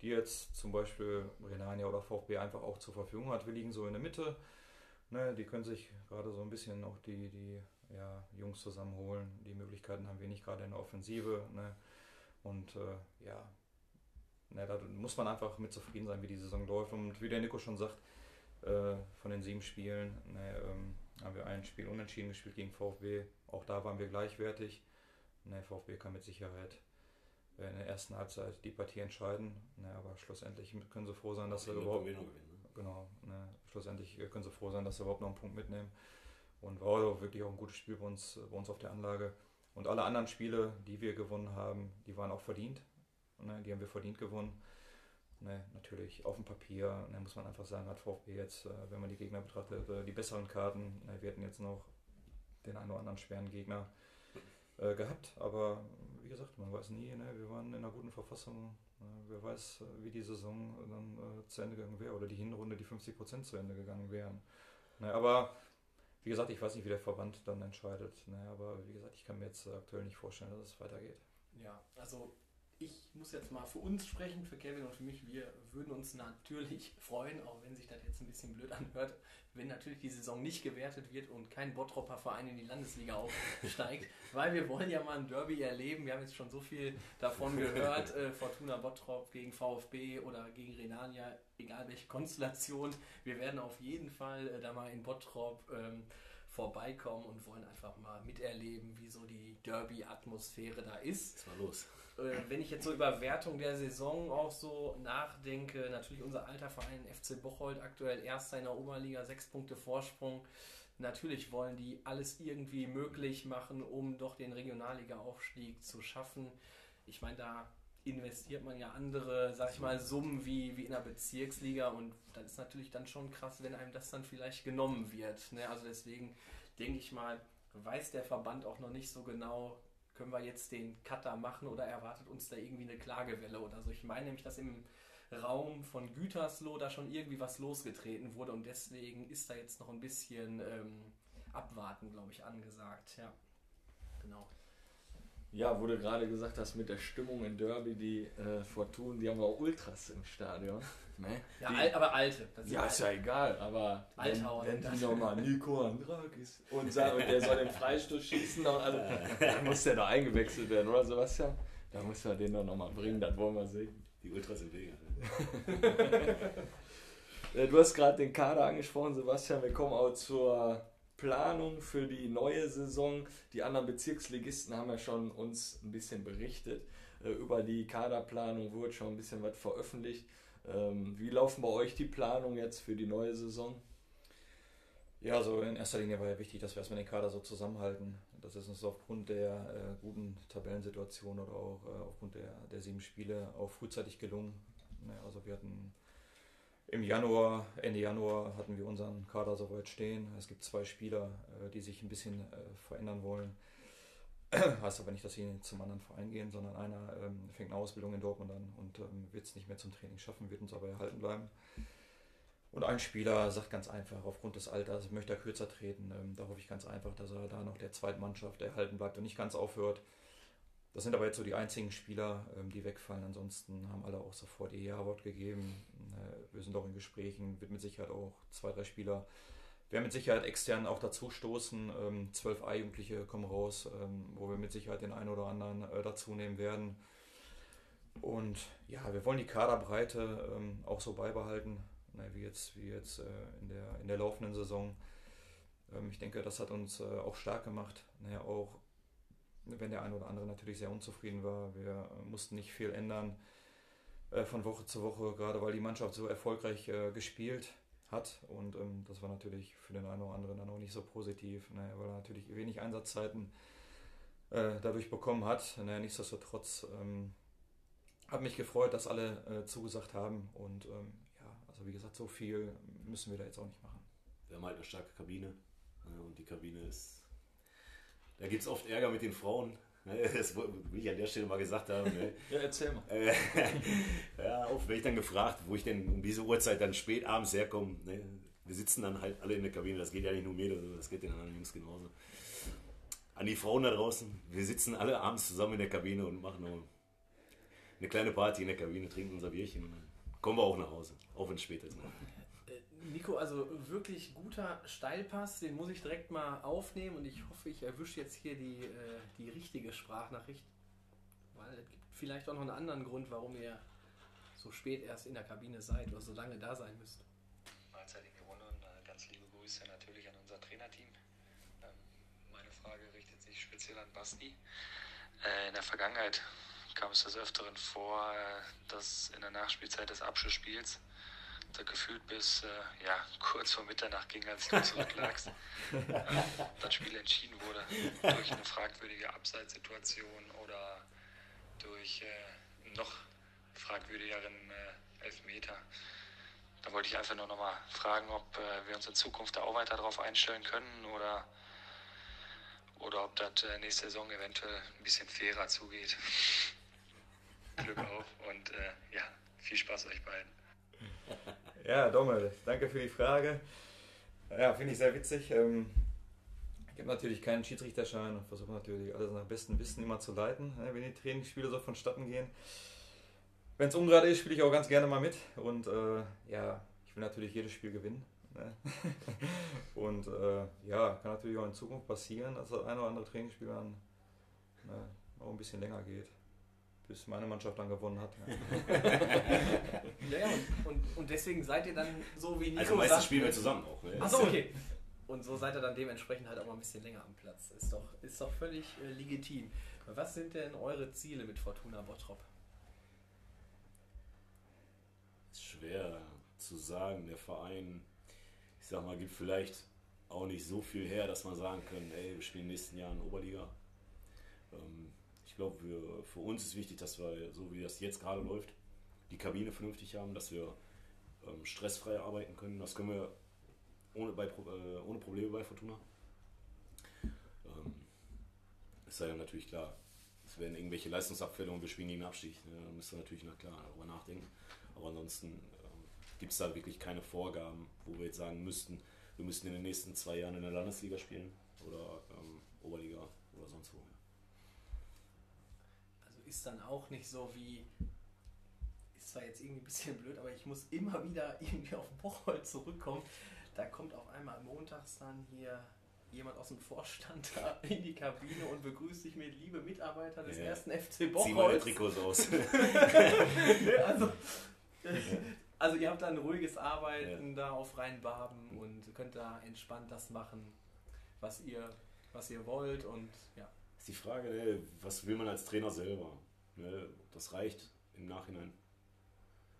die jetzt zum Beispiel Renania oder VfB einfach auch zur Verfügung hat. Wir liegen so in der Mitte. Ne? Die können sich gerade so ein bisschen auch die, die ja, Jungs zusammenholen. Die Möglichkeiten haben wir nicht gerade in der Offensive. Ne? Und äh, ja, ne, da muss man einfach mit zufrieden sein, wie die Saison läuft. Und wie der Nico schon sagt, äh, von den sieben Spielen ne, ähm, haben wir ein Spiel unentschieden gespielt gegen VfB. Auch da waren wir gleichwertig. Ne, VfB kann mit Sicherheit in der ersten Halbzeit die Partie entscheiden. Ne, aber schlussendlich können sie froh sein, dass sie überhaupt. Gewinnen, ne? Genau, ne, schlussendlich können sie froh sein, dass sie überhaupt noch einen Punkt mitnehmen. Und war auch wirklich auch ein gutes Spiel bei uns, bei uns auf der Anlage. Und alle anderen Spiele, die wir gewonnen haben, die waren auch verdient. Ne, die haben wir verdient gewonnen. Ne, natürlich auf dem Papier, ne, muss man einfach sagen, hat VfB jetzt, äh, wenn man die Gegner betrachtet, äh, die besseren Karten. Ne, wir hätten jetzt noch den einen oder anderen schweren Gegner äh, gehabt. Aber wie gesagt, man weiß nie, ne, wir waren in einer guten Verfassung. Ne, wer weiß, äh, wie die Saison dann äh, zu Ende gegangen wäre oder die Hinrunde die 50% zu Ende gegangen wären. Ne, aber wie gesagt, ich weiß nicht, wie der Verband dann entscheidet. Ne, aber wie gesagt, ich kann mir jetzt aktuell nicht vorstellen, dass es weitergeht. Ja, also ich muss jetzt mal für uns sprechen, für Kevin und für mich. Wir würden uns natürlich freuen, auch wenn sich das jetzt ein bisschen blöd anhört, wenn natürlich die Saison nicht gewertet wird und kein Bottropper Verein in die Landesliga aufsteigt, weil wir wollen ja mal ein Derby erleben. Wir haben jetzt schon so viel davon gehört, äh, Fortuna Bottrop gegen VfB oder gegen Renania, egal welche Konstellation. Wir werden auf jeden Fall äh, da mal in Bottrop ähm, vorbeikommen und wollen einfach mal miterleben, wie so die Derby-Atmosphäre da ist Jetzt mal los. äh, wenn ich jetzt so über Wertung der Saison auch so nachdenke, natürlich unser alter Verein FC Bocholt aktuell erster in der Oberliga, sechs Punkte Vorsprung. Natürlich wollen die alles irgendwie möglich machen, um doch den Regionalliga-Aufstieg zu schaffen. Ich meine, da investiert man ja andere, sag ich mal, Summen wie, wie in der Bezirksliga und das ist natürlich dann schon krass, wenn einem das dann vielleicht genommen wird. Ne? Also deswegen denke ich mal, weiß der Verband auch noch nicht so genau, können wir jetzt den Cutter machen oder erwartet uns da irgendwie eine Klagewelle oder so. Ich meine nämlich, dass im Raum von Gütersloh da schon irgendwie was losgetreten wurde und deswegen ist da jetzt noch ein bisschen ähm, Abwarten, glaube ich, angesagt. Ja, genau. Ja, du gerade gesagt hast mit der Stimmung in Derby, die äh, Fortun, die haben auch Ultras im Stadion. Ne? Ja, al aber alte. ja, ist ja egal, aber wenn, wenn die nochmal Nico Andrakis und, sagen, der soll den Freistoß schießen, also, dann muss der doch eingewechselt werden, oder Sebastian? Da muss er den doch nochmal bringen, das wollen wir sehen. Die Ultras im Wege. Äh, du hast gerade den Kader angesprochen, Sebastian. Wir kommen auch zur Planung für die neue Saison. Die anderen Bezirksligisten haben ja schon uns ein bisschen berichtet. Äh, über die Kaderplanung wurde schon ein bisschen was veröffentlicht. Ähm, wie laufen bei euch die Planungen jetzt für die neue Saison? Ja, also in erster Linie war ja wichtig, dass wir erstmal den Kader so zusammenhalten. Das ist uns aufgrund der äh, guten Tabellensituation oder auch äh, aufgrund der, der sieben Spiele auch frühzeitig gelungen. Ja, ne, also wir hatten im Januar, Ende Januar hatten wir unseren Kader soweit stehen. Es gibt zwei Spieler, äh, die sich ein bisschen äh, verändern wollen. heißt aber nicht, dass sie zum anderen Verein gehen, sondern einer ähm, fängt eine Ausbildung in Dortmund an und ähm, wird es nicht mehr zum Training schaffen, wird uns aber erhalten bleiben. Und ein Spieler sagt ganz einfach, aufgrund des Alters möchte er kürzer treten. Ähm, da hoffe ich ganz einfach, dass er da noch der Zweitmannschaft erhalten bleibt und nicht ganz aufhört. Das sind aber jetzt so die einzigen Spieler, ähm, die wegfallen. Ansonsten haben alle auch sofort ihr Ja-Wort gegeben. Äh, wir sind auch in Gesprächen, wird mit Sicherheit auch zwei, drei Spieler werden mit Sicherheit extern auch dazu stoßen. Ähm, zwölf A-Jugendliche kommen raus, ähm, wo wir mit Sicherheit den einen oder anderen äh, dazu nehmen werden. Und ja, wir wollen die Kaderbreite auch so beibehalten, ne, wie jetzt, wie jetzt äh, in, der, in der laufenden Saison. ich denke, das hat uns auch stark gemacht. Ne, auch wenn der eine oder andere natürlich sehr unzufrieden war. Wir mussten nicht viel ändern von Woche zu Woche, gerade weil die Mannschaft so erfolgreich gespielt hat. Und ähm, das war natürlich für den einen oder anderen dann auch nicht so positiv, ne, weil er natürlich wenig Einsatzzeiten äh, dadurch bekommen hat. Ne, nichtsdestotrotz ähm, hat mich gefreut, dass alle äh, zugesagt haben. Und ähm, ja, also wie gesagt, so viel müssen wir da jetzt auch nicht machen. Wir haben halt eine starke Kabine. Ne, und die Kabine ist. Da gibt es oft Ärger mit den Frauen. Ne, das will ich an der Stelle mal gesagt haben. Ne? ja, erzähl mal. Äh, ja, oft werde ich dann gefragt, wo ich denn um diese Uhrzeit dann spät abends herkomme. Ne? Wir sitzen dann halt alle in der Kabine, das geht ja nicht nur mir, das geht den anderen Jungs genauso. An die Frauen da draußen, wir sitzen alle abends zusammen in der Kabine und machen eine kleine Party in der Kabine, trinken unser Bierchen und dann kommen wir auch nach Hause, auch wenn es spät ist. Nico, also wirklich guter Steilpass, den muss ich direkt mal aufnehmen und ich hoffe, ich erwische jetzt hier die, äh, die richtige Sprachnachricht, weil es gibt vielleicht auch noch einen anderen Grund, warum ihr so spät erst in der Kabine seid oder so lange da sein müsst. Mahlzeit in die Runde und äh, ganz liebe Grüße natürlich an unser Trainerteam. Ähm, meine Frage richtet sich speziell an Basti. Äh, in der Vergangenheit kam es des Öfteren vor, äh, dass in der Nachspielzeit des Abschlussspiels da gefühlt bis äh, ja, kurz vor Mitternacht ging, als du zurücklagst, äh, das Spiel entschieden wurde durch eine fragwürdige Abseitssituation oder durch äh, noch fragwürdigeren äh, Elfmeter. Da wollte ich einfach nur noch mal fragen, ob äh, wir uns in Zukunft da auch weiter darauf einstellen können oder, oder ob das äh, nächste Saison eventuell ein bisschen fairer zugeht. Glück auf und ja, viel Spaß euch beiden. Ja, Dommel, danke für die Frage. Ja, finde ich sehr witzig. Ähm, ich habe natürlich keinen Schiedsrichterschein und versuche natürlich alles nach bestem Wissen immer zu leiten, ne, wenn die Trainingsspiele so vonstatten gehen. Wenn es ungerade ist, spiele ich auch ganz gerne mal mit. Und äh, ja, ich will natürlich jedes Spiel gewinnen. Ne? und äh, ja, kann natürlich auch in Zukunft passieren, dass das ein oder andere Trainingsspiel dann ne, auch ein bisschen länger geht bis meine Mannschaft dann gewonnen hat. Ja, ja, und, und, und, deswegen seid ihr dann so wie Nico Also meistens spielen wir zusammen auch. Ne? Achso, okay. Und so seid ihr dann dementsprechend halt auch mal ein bisschen länger am Platz. Ist doch, ist doch völlig äh, legitim. Was sind denn eure Ziele mit Fortuna Bottrop? Ist schwer zu sagen. Der Verein, ich sag mal, gibt vielleicht auch nicht so viel her, dass man sagen kann, ey, wir spielen in den nächsten Jahren Oberliga. Ähm, glaube, für, uns ist wichtig, dass wir, so wie das jetzt gerade läuft, die Kabine vernünftig haben, dass wir ähm, stressfrei arbeiten können. Das können wir ohne, bei, äh, ohne Probleme bei Fortuna. Ähm, es sei ja natürlich klar, es werden irgendwelche Leistungsabfälle und wir spielen gegen den Abstieg. Ne? Da müssen wir natürlich na klar darüber nachdenken. Aber ansonsten ähm, gibt es da wirklich keine Vorgaben, wo wir jetzt sagen müssten, wir müssen in den nächsten zwei Jahren in der Landesliga spielen oder ähm, Oberliga oder sonst wo. Ja. Also ist dann auch nicht so wie, ist zwar jetzt irgendwie ein bisschen blöd, aber ich muss immer wieder irgendwie auf Bocholt zurückkommen. Da kommt auf einmal montags dann hier jemand aus dem Vorstand da in die Kabine und begrüßt dich mit liebe Mitarbeiter des Ja. ersten FC Zieh Bocholt. Trikots aus. Nee, also, also ihr habt da ein ruhiges Arbeiten da auf Rheinbaben und könnt da entspannt das machen, was ihr, was ihr wollt und ja. Ist die Frage, ne, was will man als Trainer selber? Ne, das reicht im Nachhinein.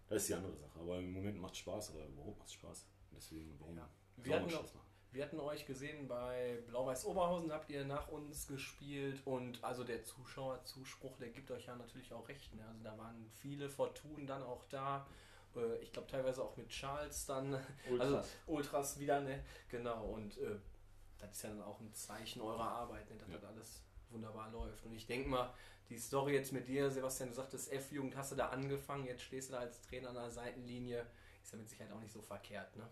Das ist die andere Sache. Aber im Moment macht es Spaß oder überhaupt macht es Spaß. Deswegen, warum Ja. Wir hatten, machen? wir hatten euch gesehen bei Blau-Weiß Oberhausen, habt ihr nach uns gespielt und also der Zuschauerzuspruch, der gibt euch ja natürlich auch recht. Ne? Also da waren viele Fortunen dann auch da. Äh, Ich glaube teilweise auch mit Charles dann. Also Ultras wieder, ne? Genau. Und äh, das ist ja dann auch ein Zeichen eurer Arbeit, ne? dass Ja. das alles wunderbar läuft. Und ich denke mal, die Story jetzt mit dir, Sebastian, du sagtest, F-Jugend hast du da angefangen, jetzt stehst du da als Trainer an der Seitenlinie. Ist ja mit Sicherheit auch nicht so verkehrt, ne?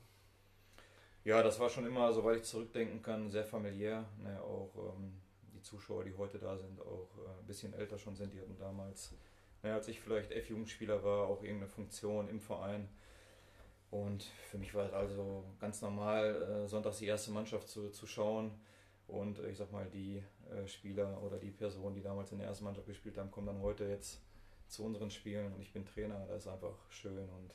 Ja, das war schon immer, soweit ich zurückdenken kann, sehr familiär. Ne, auch ähm, die Zuschauer, die heute da sind, auch äh, ein bisschen älter schon sind, die hatten damals, ne, als ich vielleicht F-Jugendspieler war, auch irgendeine Funktion im Verein. Und für mich war es also ganz normal, äh, sonntags die erste Mannschaft zu, zu schauen. Und äh, ich sag mal, die Spieler oder die Personen, die damals in der ersten Mannschaft gespielt haben, kommen dann heute jetzt zu unseren Spielen und ich bin Trainer. Das ist einfach schön und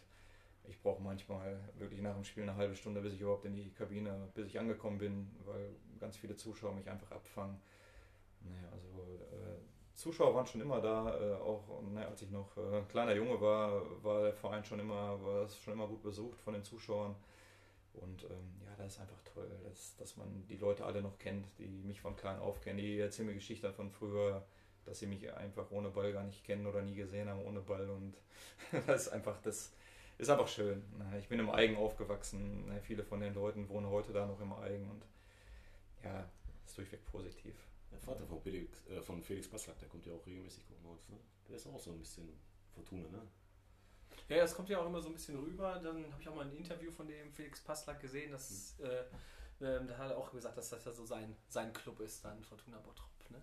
ich brauche manchmal wirklich nach dem Spiel eine halbe Stunde, bis ich überhaupt in die Kabine, bis ich angekommen bin, weil ganz viele Zuschauer mich einfach abfangen. Naja, also äh, Zuschauer waren schon immer da, äh, auch naja, als ich noch äh, ein kleiner Junge war, war der Verein schon immer, war es schon immer gut besucht von den Zuschauern. Und ähm, ja, das ist einfach toll, dass, dass man die Leute alle noch kennt, die mich von klein auf kennen. Die erzählen mir Geschichten von früher, dass sie mich einfach ohne Ball gar nicht kennen oder nie gesehen haben ohne Ball. Und das ist einfach, das ist einfach schön. Ich bin im Eigen aufgewachsen. Viele von den Leuten wohnen heute da noch im Eigen und ja, ist durchweg positiv. Der Vater von Felix, äh, von Felix Passlack, der kommt ja auch regelmäßig gucken uns. Ne? Der ist auch so ein bisschen Fortuna, ne? Ja, das kommt ja auch immer so ein bisschen rüber. Dann habe ich auch mal ein Interview von dem Felix Passlack gesehen, dass, Hm. äh, ähm, da hat er auch gesagt, dass das ja so sein, sein Club ist, dann Fortuna Bottrop. Ne?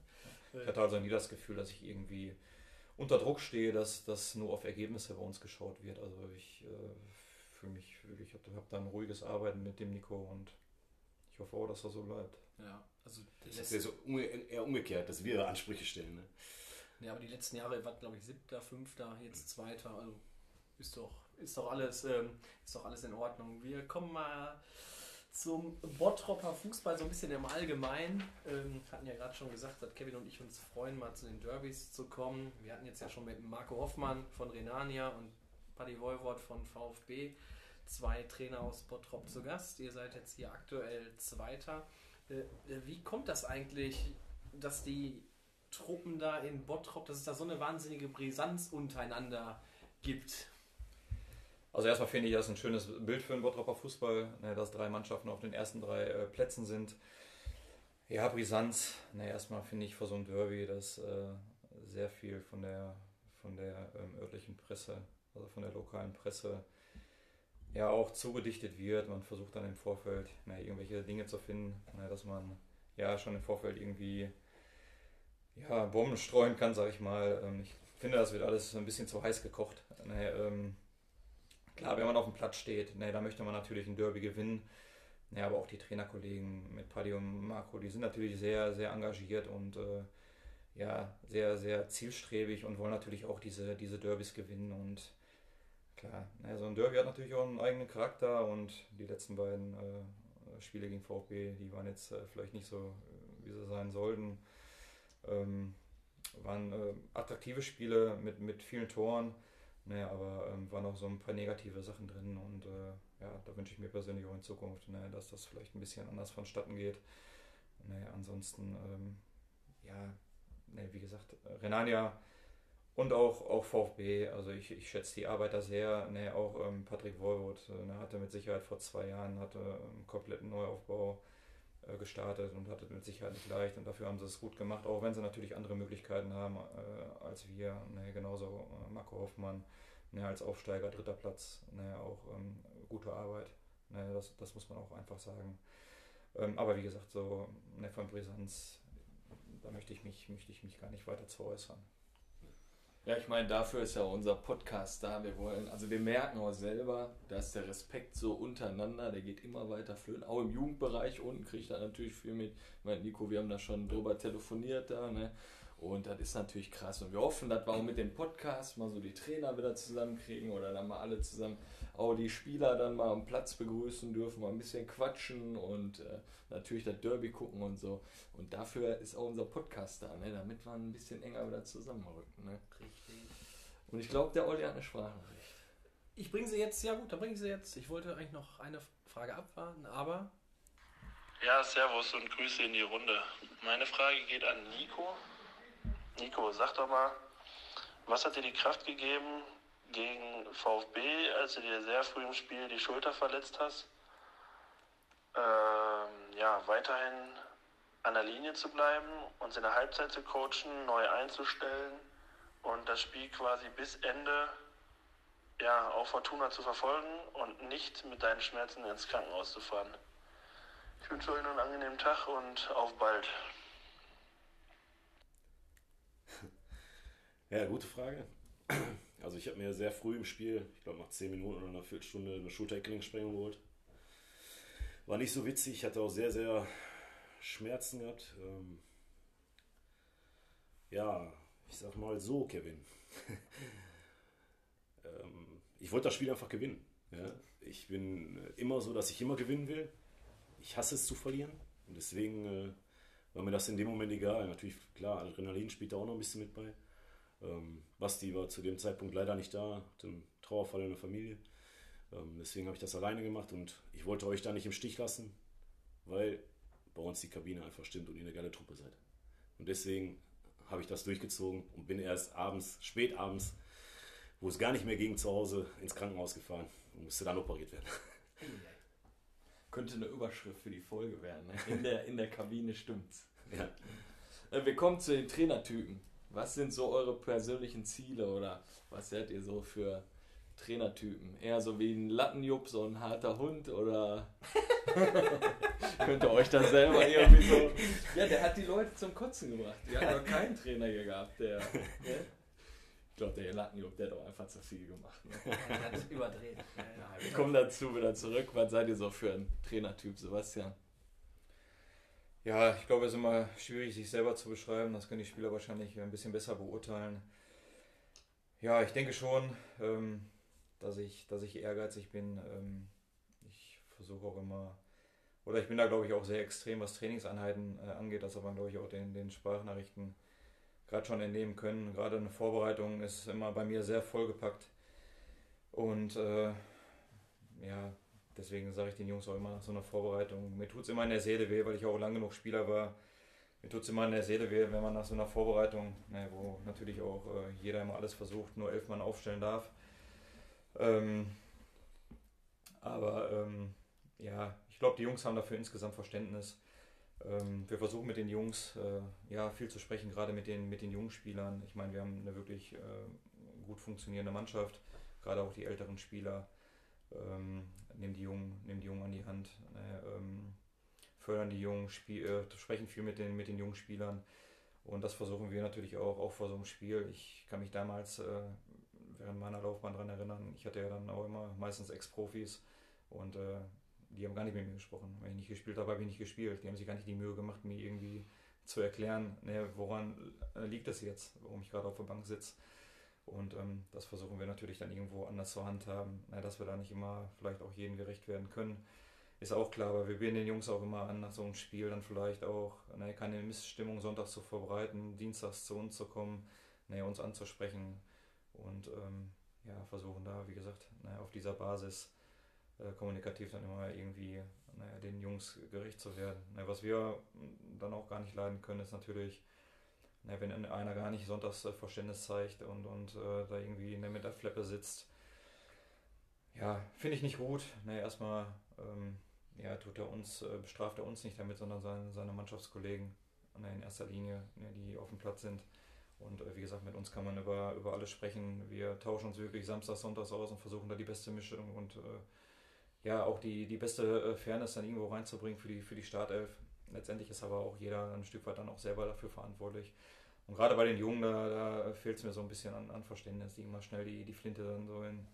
Ich hatte also nie das Gefühl, dass ich irgendwie unter Druck stehe, dass das nur auf Ergebnisse bei uns geschaut wird. Also ich äh, fühle mich wirklich, ich habe da ein ruhiges Arbeiten mit dem Nico und ich hoffe auch, dass das so bleibt. Ja, also Das ist ja so umge eher umgekehrt, dass wir Ansprüche stellen. Ne? ja, aber die letzten Jahre war, glaube ich, siebter, fünfter, jetzt zweiter. Also ist doch, ist doch alles, ähm, ist doch alles in Ordnung. Wir kommen mal zum Bottropper Fußball so ein bisschen im Allgemeinen. Ähm, hatten ja gerade schon gesagt, dass Kevin und ich uns freuen, mal zu den Derbys zu kommen. Wir hatten jetzt ja schon mit Marco Hoffmann von Renania und Paddy Voivod von VfB zwei Trainer aus Bottrop zu Gast. Ihr seid jetzt hier aktuell Zweiter. Äh, äh, wie kommt das eigentlich, dass die Truppen da in Bottrop, dass es da so eine wahnsinnige Brisanz untereinander gibt? Also erstmal finde ich das ein schönes Bild für den Bottroper Fußball, ne, dass drei Mannschaften auf den ersten drei äh, Plätzen sind. Ja, Brisanz, ne, erstmal finde ich vor so einem Derby, dass äh, sehr viel von der, von der ähm, örtlichen Presse, also von der lokalen Presse, ja auch zugedichtet wird. Man versucht dann im Vorfeld ne, irgendwelche Dinge zu finden, ne, dass man ja schon im Vorfeld irgendwie ja, Bomben streuen kann, sage ich mal. Ähm, ich finde, das wird alles ein bisschen zu heiß gekocht. Ne, ähm, Klar, wenn man auf dem Platz steht, ne, da möchte man natürlich ein Derby gewinnen. Ne, aber auch die Trainerkollegen mit Paddy und Marco, die sind natürlich sehr, sehr engagiert und äh, ja, sehr, sehr zielstrebig und wollen natürlich auch diese, diese Derbys gewinnen. Und klar, ne, so ein Derby hat natürlich auch einen eigenen Charakter und die letzten beiden äh, Spiele gegen VfB, die waren jetzt äh, vielleicht nicht so, äh, wie sie sein sollten. Ähm, waren äh, attraktive Spiele mit, mit vielen Toren. Ne, aber ähm, waren auch so ein paar negative Sachen drin und äh, ja, da wünsche ich mir persönlich auch in Zukunft, ne, dass das vielleicht ein bisschen anders vonstatten geht. Ne, ansonsten, ähm, ja, ne, wie gesagt, Renania und auch, auch VfB, also ich, ich schätze die Arbeit da sehr. Ne, auch ähm, Patrick Wohlwood ne, hatte mit Sicherheit vor zwei Jahren hatte einen kompletten Neuaufbau äh, gestartet und hatte mit Sicherheit nicht leicht und dafür haben sie es gut gemacht, auch wenn sie natürlich andere Möglichkeiten haben äh, als wir. Ne, genauso äh, Marco Hoffmann ne, als Aufsteiger, dritter Platz, ne, auch ähm, gute Arbeit. Ne, das, das muss man auch einfach sagen. Ähm, aber wie gesagt, so ne, von Brisanz, da möchte ich, mich, möchte ich mich gar nicht weiter zu äußern. Ja, ich meine, dafür ist ja unser Podcast da. Wir wollen, also wir merken auch selber, dass der Respekt so untereinander, der geht immer weiter flöten. Auch im Jugendbereich unten kriegt er natürlich viel mit. Ich meine, Nico, wir haben da schon drüber telefoniert da, ne? Und das ist natürlich krass. Und wir hoffen, dass wir auch mit dem Podcast mal so die Trainer wieder zusammenkriegen oder dann mal alle zusammen auch die Spieler dann mal am Platz begrüßen dürfen, mal ein bisschen quatschen und äh, natürlich das Derby gucken und so. Und dafür ist auch unser Podcast da, ne? damit wir ein bisschen enger wieder zusammenrücken. Ne? Richtig. Und ich glaube, der Olli hat eine Sprachnachricht. Ich bringe sie jetzt, ja gut, dann bringe ich sie jetzt. Ich wollte eigentlich noch eine Frage abwarten, aber. Ja, Servus und Grüße in die Runde. Meine Frage geht an Nico. Nico, sag doch mal, was hat dir die Kraft gegeben gegen VfB, als du dir sehr früh im Spiel die Schulter verletzt hast? Ähm, ja, weiterhin an der Linie zu bleiben, uns in der Halbzeit zu coachen, neu einzustellen und das Spiel quasi bis Ende ja, auf Fortuna zu verfolgen und nicht mit deinen Schmerzen ins Krankenhaus zu fahren. Ich wünsche euch noch einen angenehmen Tag und auf bald. Ja, gute Frage. Also ich habe mir sehr früh im Spiel, ich glaube nach 10 Minuten oder einer Viertelstunde, eine Schultergelenkssprengung geholt. War nicht so witzig, ich hatte auch sehr, sehr Schmerzen gehabt. Ähm ja, ich sag mal so, Kevin. ähm, ich wollte das Spiel einfach gewinnen. Ja? Ich bin immer so, dass ich immer gewinnen will. Ich hasse es zu verlieren. Und deswegen äh, war mir das in dem Moment egal. Natürlich, klar, Adrenalin spielt da auch noch ein bisschen mit bei. Ähm, Basti war zu dem Zeitpunkt leider nicht da, einen Trauerfall in der Familie. Ähm, deswegen habe ich das alleine gemacht und ich wollte euch da nicht im Stich lassen, weil bei uns die Kabine einfach stimmt und ihr eine geile Truppe seid. Und deswegen habe ich das durchgezogen und bin erst abends, spät abends, wo es gar nicht mehr ging, zu Hause ins Krankenhaus gefahren und musste dann operiert werden. Könnte eine Überschrift für die Folge werden. Ne? In, der, in der Kabine stimmt's. Ja. Äh, Wir kommen zu den Trainertypen. Was sind so eure persönlichen Ziele oder was seid ihr so für Trainertypen? Eher so wie ein Lattenjupp, so ein harter Hund oder könnt ihr euch da selber irgendwie so. Ja, der hat die Leute zum Kotzen gebracht. Wir haben noch keinen Trainer hier gehabt, der. Ne? Ich glaube, der Lattenjupp, der hat auch einfach zu viel gemacht. Ne? Er hat überdreht. Ja, ja. Wir kommen dazu wieder zurück. Was seid ihr so für ein Trainertyp, Sebastian? Ja, ich glaube, es ist immer schwierig, sich selber zu beschreiben. Das können die Spieler wahrscheinlich ein bisschen besser beurteilen. Ja, ich denke schon, ähm, dass, ich, dass ich ehrgeizig bin. Ähm, ich versuche auch immer, oder ich bin da, glaube ich, auch sehr extrem, was Trainingseinheiten äh, angeht. Das hat man, glaube ich, auch den, den Sprachnachrichten gerade schon entnehmen können. Gerade eine Vorbereitung ist immer bei mir sehr vollgepackt. Und äh, ja, deswegen sage ich den Jungs auch immer nach so einer Vorbereitung, mir tut es immer in der Seele weh, weil ich auch lang genug Spieler war. Mir tut es immer in der Seele weh, wenn man nach so einer Vorbereitung, ne, wo natürlich auch äh, jeder immer alles versucht, nur elf Mann aufstellen darf. Ähm, aber ähm, ja, ich glaube, die Jungs haben dafür insgesamt Verständnis. Ähm, wir versuchen mit den Jungs äh, ja, viel zu sprechen, gerade mit den, mit den jungen Spielern. Ich meine, wir haben eine wirklich äh, gut funktionierende Mannschaft, gerade auch die älteren Spieler ähm, nehmen, die Jungen, nehmen die Jungen an die Hand, äh, ähm, fördern die Jungen, Spiel, äh, sprechen viel mit den, mit den jungen Spielern. Und das versuchen wir natürlich auch, auch vor so einem Spiel. Ich kann mich damals äh, während meiner Laufbahn daran erinnern, ich hatte ja dann auch immer meistens Ex-Profis und äh, die haben gar nicht mit mir gesprochen. Wenn ich nicht gespielt habe, habe ich nicht gespielt. Die haben sich gar nicht die Mühe gemacht, mir irgendwie zu erklären, ne, woran äh, liegt das jetzt, warum ich gerade auf der Bank sitze. Und ähm, das versuchen wir natürlich dann irgendwo anders zur Hand haben, na, dass wir da nicht immer vielleicht auch jedem gerecht werden können. Ist auch klar, aber wir bieten den Jungs auch immer an, nach so einem Spiel dann vielleicht auch ne, keine Missstimmung sonntags zu verbreiten, dienstags zu uns zu kommen, ne, uns anzusprechen. Und ähm, ja, versuchen da, wie gesagt, naja, auf dieser Basis äh, kommunikativ dann immer irgendwie naja, den Jungs gerecht zu werden. Naja, was wir dann auch gar nicht leiden können, ist natürlich, naja, wenn einer gar nicht Sonntagsverständnis zeigt und, und äh, da irgendwie in der Mittagfleppe sitzt. Ja, finde ich nicht gut. Naja, erstmal ähm, ja, tut er uns, äh, bestraft er uns nicht damit, sondern seine, seine Mannschaftskollegen in erster Linie, die auf dem Platz sind. Und äh, wie gesagt, mit uns kann man über, über alles sprechen. Wir tauschen uns wirklich samstags, sonntags aus und versuchen da die beste Mischung und äh, ja, auch die, die beste äh, Fairness dann irgendwo reinzubringen für die, für die Startelf. Letztendlich ist aber auch jeder ein Stück weit dann auch selber dafür verantwortlich. Und gerade bei den Jungen, da, da fehlt es mir so ein bisschen an, an Verständnis, die immer schnell die, die Flinte dann so in,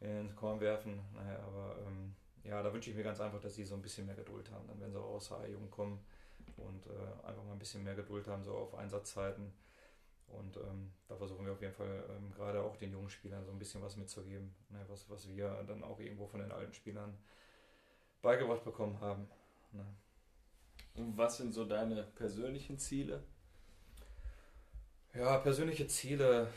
ins Korn werfen. Naja, aber ähm, ja, da wünsche ich mir ganz einfach, dass sie so ein bisschen mehr Geduld haben, dann wenn sie aus A-Jugend kommen und äh, einfach mal ein bisschen mehr Geduld haben, so auf Einsatzzeiten. Und ähm, da versuchen wir auf jeden Fall ähm, gerade auch den jungen Spielern so ein bisschen was mitzugeben, ne, was, was wir dann auch irgendwo von den alten Spielern beigebracht bekommen haben. Ne. Und was sind so deine persönlichen Ziele? Ja, persönliche Ziele.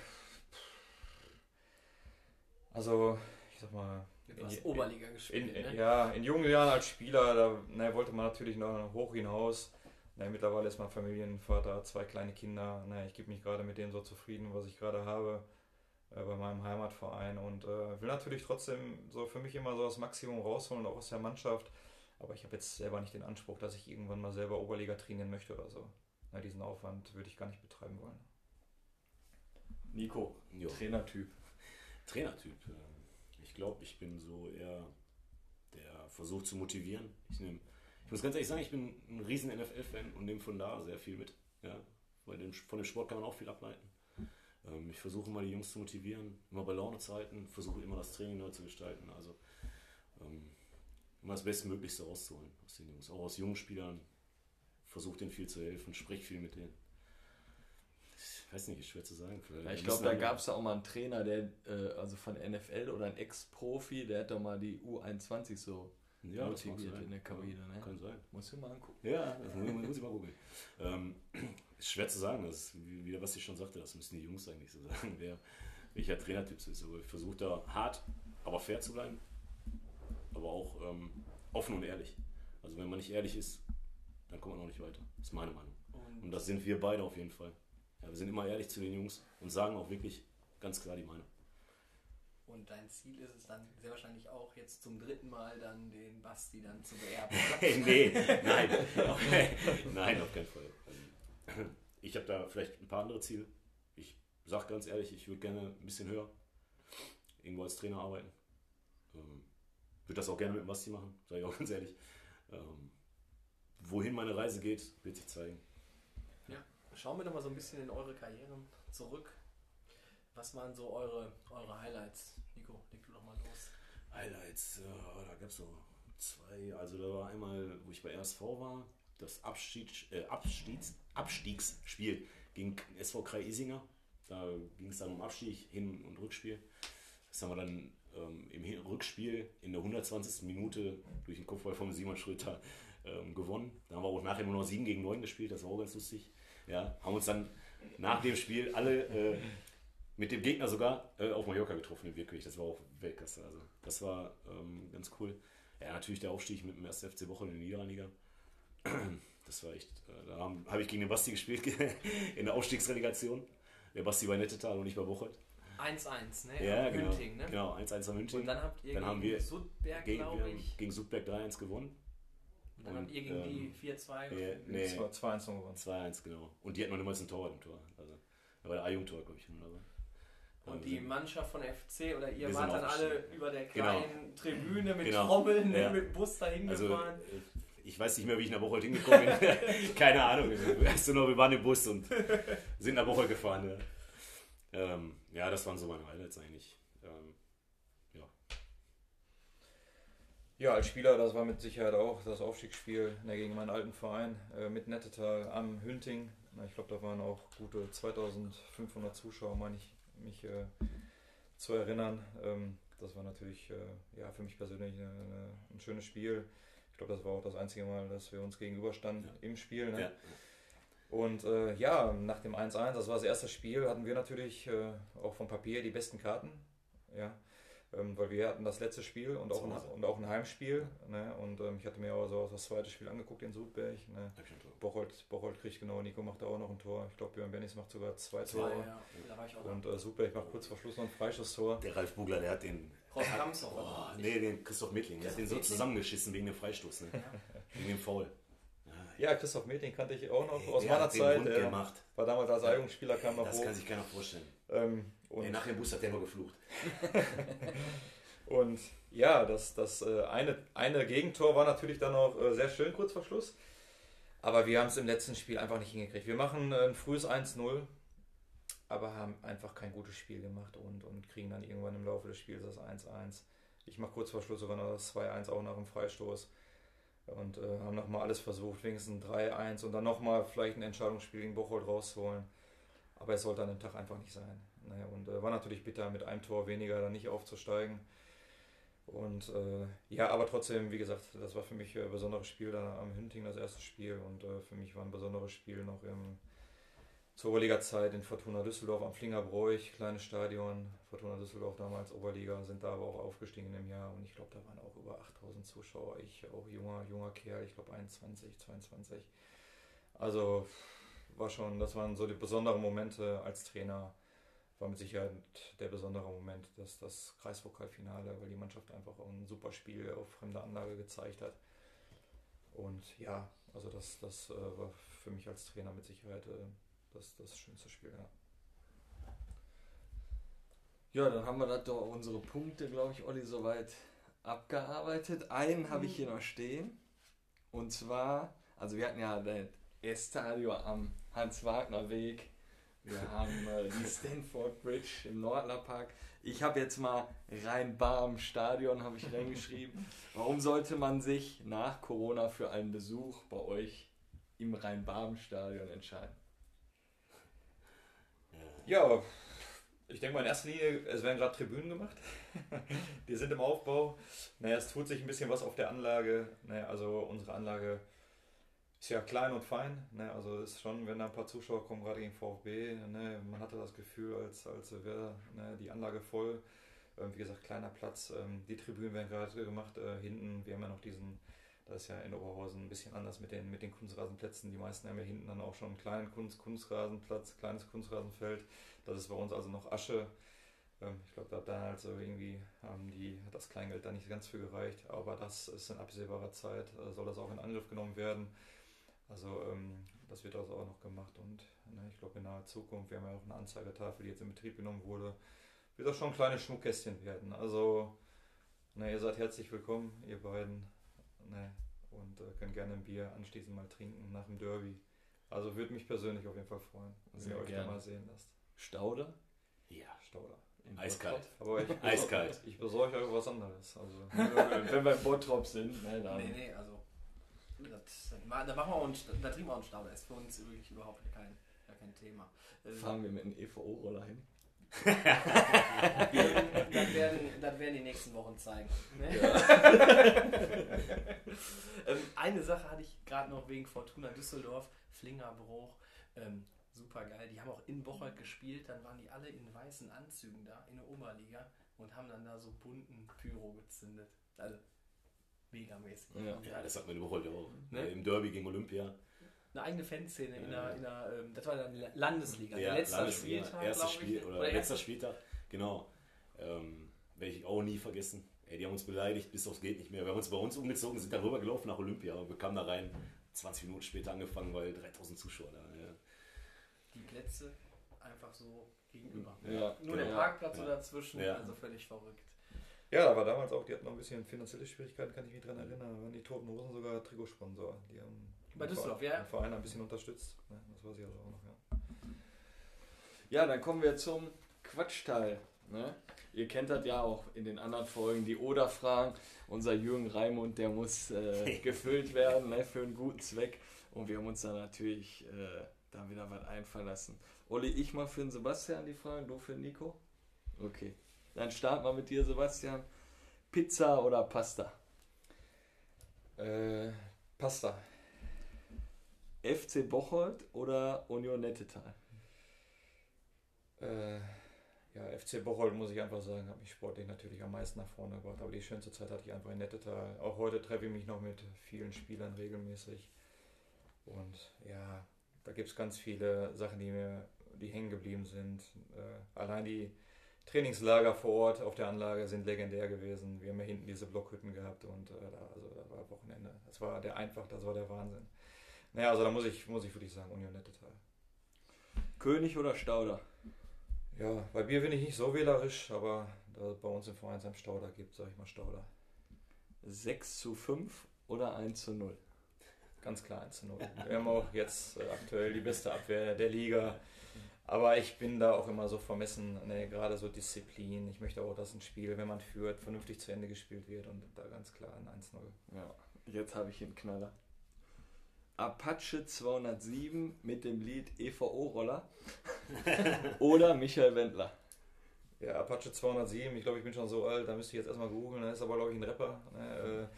Also, ich sag mal. Etwas Oberliga gespielt. In, ne? Ja, in jungen Jahren als Spieler, da ne, wollte man natürlich noch hoch hinaus. Ne, mittlerweile ist man Familienvater, zwei kleine Kinder. Ne, ich gebe mich gerade mit dem so zufrieden, was ich gerade habe äh, bei meinem Heimatverein und äh, will natürlich trotzdem so für mich immer so das Maximum rausholen, auch aus der Mannschaft. Aber ich habe jetzt selber nicht den Anspruch, dass ich irgendwann mal selber Oberliga trainieren möchte oder so. Ne, diesen Aufwand würde ich gar nicht betreiben wollen. Nico, Jo. Trainertyp. Trainertyp. ähm, Ich glaube, ich bin so eher der versucht zu motivieren. Ich, nehm, ich muss ganz ehrlich sagen, ich bin ein riesen NFL-Fan und nehme von da sehr viel mit. Ja, weil dem, von dem Sport kann man auch viel ableiten. Ähm, ich versuche mal die Jungs zu motivieren, immer bei Laune zu halten, versuche immer das Training neu zu gestalten. Also ähm, immer das Bestmöglichste rauszuholen aus den Jungs. Auch aus jungen Spielern. Versuche denen viel zu helfen, sprich viel mit denen. Ich weiß nicht, ist schwer zu sagen. Ja, ich glaube, da gab es ja auch mal einen Trainer, der, äh, also von NFL oder ein Ex-Profi, der hat doch mal die U21 so ja, motiviert in der Kabine. Ne? Kann sein. Musst du mal angucken. Ja, das muss, muss ich mal googeln. Ähm, ist schwer zu sagen, das ist wie, wieder, was ich schon sagte, das müssen die Jungs eigentlich so sagen, wer, welcher Trainertyp es ist. Aber ich versuche da hart, aber fair zu bleiben, aber auch ähm, offen und ehrlich. Also wenn man nicht ehrlich ist, dann kommt man auch nicht weiter. Das ist meine Meinung. Und Und das sind wir beide auf jeden Fall. Ja, wir sind immer ehrlich zu den Jungs und sagen auch wirklich ganz klar die Meinung. Und dein Ziel ist es dann sehr wahrscheinlich auch jetzt zum dritten Mal dann den Basti dann zu beerben. nee, nein. nein, auf keinen Fall. Ähm, Ich habe da vielleicht ein paar andere Ziele. Ich sage ganz ehrlich, ich würde gerne ein bisschen höher irgendwo als Trainer arbeiten. Ähm, würde das auch gerne mit dem Basti machen, sage ich auch ganz ehrlich. Ähm, wohin meine Reise geht, wird sich zeigen. Schauen wir doch mal so ein bisschen in eure Karrieren zurück. Was waren so eure, eure Highlights? Nico, leg du doch mal los. Highlights, äh, da gab es so zwei. Also da war einmal, wo ich bei RSV war, das Abstiegs, äh, Abstiegs, Abstiegsspiel gegen SV Krei Isinger. Da ging es dann um Abstieg, Hin- und Rückspiel. Das haben wir dann ähm, im Rückspiel in der 120. Minute durch den Kopfball von Simon Schröter ähm, gewonnen. Da haben wir auch nachher nur noch 7 gegen 9 gespielt, das war auch ganz lustig. Ja, haben uns dann nach dem Spiel alle äh, mit dem Gegner sogar äh, auf Mallorca getroffen, Wirklich. Das war auch Weltklasse. Also, das war ähm, ganz cool. Ja, natürlich der Aufstieg mit dem 1. FC Bochum in die Niederliga. Das war echt. Äh, da habe hab ich gegen den Basti gespielt in der Aufstiegsrelegation. Der Basti bei Nettetal und ich bei Bocholt. 1-1, ne? Ja, genau. Ne? Genau, 1-1 am Hünting. Und dann habt ihr Dann gegen haben wir Sudberg, gegen, glaube ich. gegen Sudberg 3-1 gewonnen. Und dann und, habt ihr gegen ähm, die 4-2. Nee, und- nee, Das war 2-1 gewonnen. 2-1, genau. Und die hatten noch niemals ein Torwart im Tor. Also, da war der A-Jugendtor, glaube ich. Oder so. Und Ähm, die Mannschaft von FC oder ihr wart dann alle über der Genau. kleinen Tribüne mit Genau. Trommeln, Ja. mit dem Bus dahin Also, gefahren. äh, ich weiß nicht mehr, wie ich nach Bocholt hingekommen bin. Keine Ahnung. Weißt du noch, wir waren im Bus und sind nach Bocholt gefahren. Ja. Ähm, ja, das waren so meine Highlights eigentlich. Ähm, ja. Ja, als Spieler, das war mit Sicherheit auch das Aufstiegsspiel ne, gegen meinen alten Verein äh, mit Nettetal am Hünting. Ich glaube, da waren auch gute 2500 Zuschauer, meine ich, mich äh, zu erinnern. Ähm, das war natürlich äh, ja, für mich persönlich eine, eine, ein schönes Spiel. Ich glaube, das war auch das einzige Mal, dass wir uns gegenüberstanden Ja. im Spiel. Ne? Ja. Und äh, ja, nach dem 1-1, das war das erste Spiel, hatten wir natürlich äh, auch vom Papier die besten Karten. ja. Ähm, weil wir hatten das letzte Spiel und auch, ein, und auch ein Heimspiel. Ne? Und ähm, ich hatte mir auch so das zweite Spiel angeguckt in Sudberg. Ne? Bocholt, Bocholt kriegt genau, Nico macht da auch noch ein Tor. Ich glaube, Björn Bennis macht sogar zwei, zwei Tore. Ja. Da war ich auch und äh, Sudberg macht kurz vor Schluss noch ein Freischusstor. Der Ralf Bugler, der hat den. Raus oh, nee, den Christoph Mittling. Der hat den so zusammengeschissen wegen dem Freistoß. Ne? wegen dem Foul. Ja, Christoph Meting kannte ich auch noch aus meiner Zeit. Der gemacht. war damals als Eignungsspieler, kam noch Das hoch. kann sich keiner vorstellen. Ähm, und Ey, nach dem Bus hat der nur geflucht. und ja, das, das äh, eine, eine Gegentor war natürlich dann auch äh, sehr schön kurz vor Schluss. Aber wir haben es im letzten Spiel einfach nicht hingekriegt. Wir machen ein frühes 1-0, aber haben einfach kein gutes Spiel gemacht und, und kriegen dann irgendwann im Laufe des Spiels das 1-1. Ich mache kurz vor Schluss sogar noch das 2-1 auch nach dem Freistoß. Und äh, haben nochmal alles versucht, wenigstens ein 3-1 und dann nochmal vielleicht ein Entscheidungsspiel gegen Bocholt rauszuholen. Aber es sollte an dem Tag einfach nicht sein. Naja, und äh, war natürlich bitter, mit einem Tor weniger dann nicht aufzusteigen. Und äh, ja, aber trotzdem, wie gesagt, das war für mich ein besonderes Spiel da am Hünting, das erste Spiel. Und äh, für mich war ein besonderes Spiel noch im, zur Oberliga-Zeit in Fortuna Düsseldorf am Flingerbräuch, kleines Stadion. Fortuna Düsseldorf damals Oberliga, sind da aber auch aufgestiegen im Jahr. Und ich glaube, da waren auch über 8000 Zuschauer. Ich auch junger, junger Kerl, ich glaube 21, 22. Also war schon, das waren so die besonderen Momente als Trainer war mit Sicherheit der besondere Moment, dass das Kreispokalfinale, weil die Mannschaft einfach ein super Spiel auf fremder Anlage gezeigt hat. Und ja, also das, das äh, war für mich als Trainer mit Sicherheit das, das schönste Spiel, ja. Ja, dann haben wir da doch unsere Punkte, glaube ich, Olli, soweit abgearbeitet. Einen habe ich hier noch stehen. Und zwar, also wir hatten ja das Estadio am Hans-Wagner-Weg wir haben äh, die Stanford Bridge im Nordler Park. Ich habe jetzt mal Rhein-Barm Stadion habe ich reingeschrieben. Warum sollte man sich nach Corona für einen Besuch bei euch im Rhein-Barm Stadion entscheiden? Ja, ich denke mal in erster Linie, es werden gerade Tribünen gemacht. die sind im Aufbau. Naja, es tut sich ein bisschen was auf der Anlage. Naja, also unsere Anlage ist ja klein und fein, ne? also ist schon, wenn da ein paar Zuschauer kommen, gerade gegen VfB, ne? man hatte das Gefühl, als, als wäre ne, die Anlage voll. Ähm, wie gesagt, kleiner Platz. Ähm, die Tribünen werden gerade gemacht. Äh, hinten, wir haben ja noch diesen, das ist ja in Oberhausen ein bisschen anders mit den, mit den Kunstrasenplätzen. Die meisten haben ja hinten dann auch schon einen kleinen Kunst, Kunstrasenplatz, kleines Kunstrasenfeld. Das ist bei uns also noch Asche. Ähm, ich glaube, da hat damals also irgendwie haben die, hat das Kleingeld da nicht ganz für gereicht. Aber das ist in absehbarer Zeit, äh, soll das auch in Angriff genommen werden. Also ähm, das wird also auch noch gemacht und ne, ich glaube in naher Zukunft, wir haben ja auch eine Anzeigetafel, die jetzt in Betrieb genommen wurde, wird das schon kleine Schmuckkästchen werden. Also ne, ihr seid herzlich willkommen, ihr beiden. Ne, und äh, könnt gerne ein Bier anschließend mal trinken nach dem Derby. Also würde mich persönlich auf jeden Fall freuen, wenn ihr euch da mal sehen lasst. Stauder? Ja, Stauder. Eiskalt. Aber ich, Eiskalt. Ich besorge euch was anderes. Also. wenn wir im Bottrop sind, ne, dann. Nee, nee, also das, da machen wir uns, da trinken wir uns Stau. Das ist für uns wirklich überhaupt kein, kein Thema. Fahren wir mit einem EVO-Roller hin? Das, werden, das werden die nächsten Wochen zeigen. Ne? Ja. ähm, eine Sache hatte ich gerade noch wegen Fortuna Düsseldorf, Flingerbruch. Ähm, super geil. Die haben auch in Bocholt gespielt. Dann waren die alle in weißen Anzügen da in der Oberliga und haben dann da so bunten Pyro gezündet. Also megamäßig. Ja. ja, das hat man überholt ja auch. Ne? Im Derby gegen Olympia. Eine eigene Fanszene in der, in der ähm, das war dann Landesliga. Ja, letzter Landesliga, Spieltag, erster Spiel oder, oder letzter Spieltag, genau. Ähm, Werde ich auch nie vergessen. Ey, die haben uns beleidigt bis aufs geht nicht mehr. Wir haben uns bei uns umgezogen, sind dann rübergelaufen nach Olympia und wir kamen da rein. 20 Minuten später angefangen, weil 3000 Zuschauer da. Ja. Die Plätze einfach so gegenüber. Ja, Nur genau. der Parkplatz ja. dazwischen, also völlig verrückt. Ja, aber damals auch, die hatten noch ein bisschen finanzielle Schwierigkeiten, kann ich mich daran erinnern. Da waren die Toten Hosen sogar Trikotsponsor. Die haben bei Düsseldorf, ja. den Verein ein bisschen unterstützt. Ne? Das weiß ich also auch noch, ja. Ja, dann kommen wir zum Quatschteil. Ne? Ihr kennt das ja auch in den anderen Folgen, die Oder-Fragen. Unser Jürgen Raimund, der muss äh, gefüllt werden ne, für einen guten Zweck. Und wir haben uns da natürlich äh, da wieder was einfallen lassen. Olli, ich mal für den Sebastian die Fragen, du für den Nico? Okay. Dann starten wir mit dir, Sebastian. Pizza oder Pasta? Äh, Pasta. FC Bocholt oder Union Nettetal? Äh, ja, FC Bocholt, muss ich einfach sagen, hat mich sportlich natürlich am meisten nach vorne gebracht. Aber die schönste Zeit hatte ich einfach in Nettetal. Auch heute treffe ich mich noch mit vielen Spielern regelmäßig. Und ja, da gibt es ganz viele Sachen, die mir, die hängen geblieben sind. Äh, allein die Trainingslager vor Ort auf der Anlage sind legendär gewesen. Wir haben ja hinten diese Blockhütten gehabt und äh, da, also, da war Wochenende. Das war der einfach, das war der Wahnsinn. Naja, also da muss ich, muss ich wirklich sagen, Union Nettetal. König oder Stauder? Ja, bei Bier bin ich nicht so wählerisch, aber da es bei uns im Vereinsheim Stauder gibt, sage ich mal Stauder. 6 zu 5 oder 1 zu 0? Ganz klar 1 zu 0. Wir haben auch jetzt äh, aktuell die beste Abwehr der Liga. Aber ich bin da auch immer so vermessen, ne, gerade so Disziplin. Ich möchte auch, dass ein Spiel, wenn man führt, vernünftig zu Ende gespielt wird und da ganz klar ein 1-0. Ja, jetzt habe ich einen Knaller. Apache 207 mit dem Lied EVO-Roller oder Michael Wendler. Ja, Apache 207, ich glaube, ich bin schon so alt, da müsste ich jetzt erstmal googeln, da ist aber, glaube ich, ein Rapper. Ne?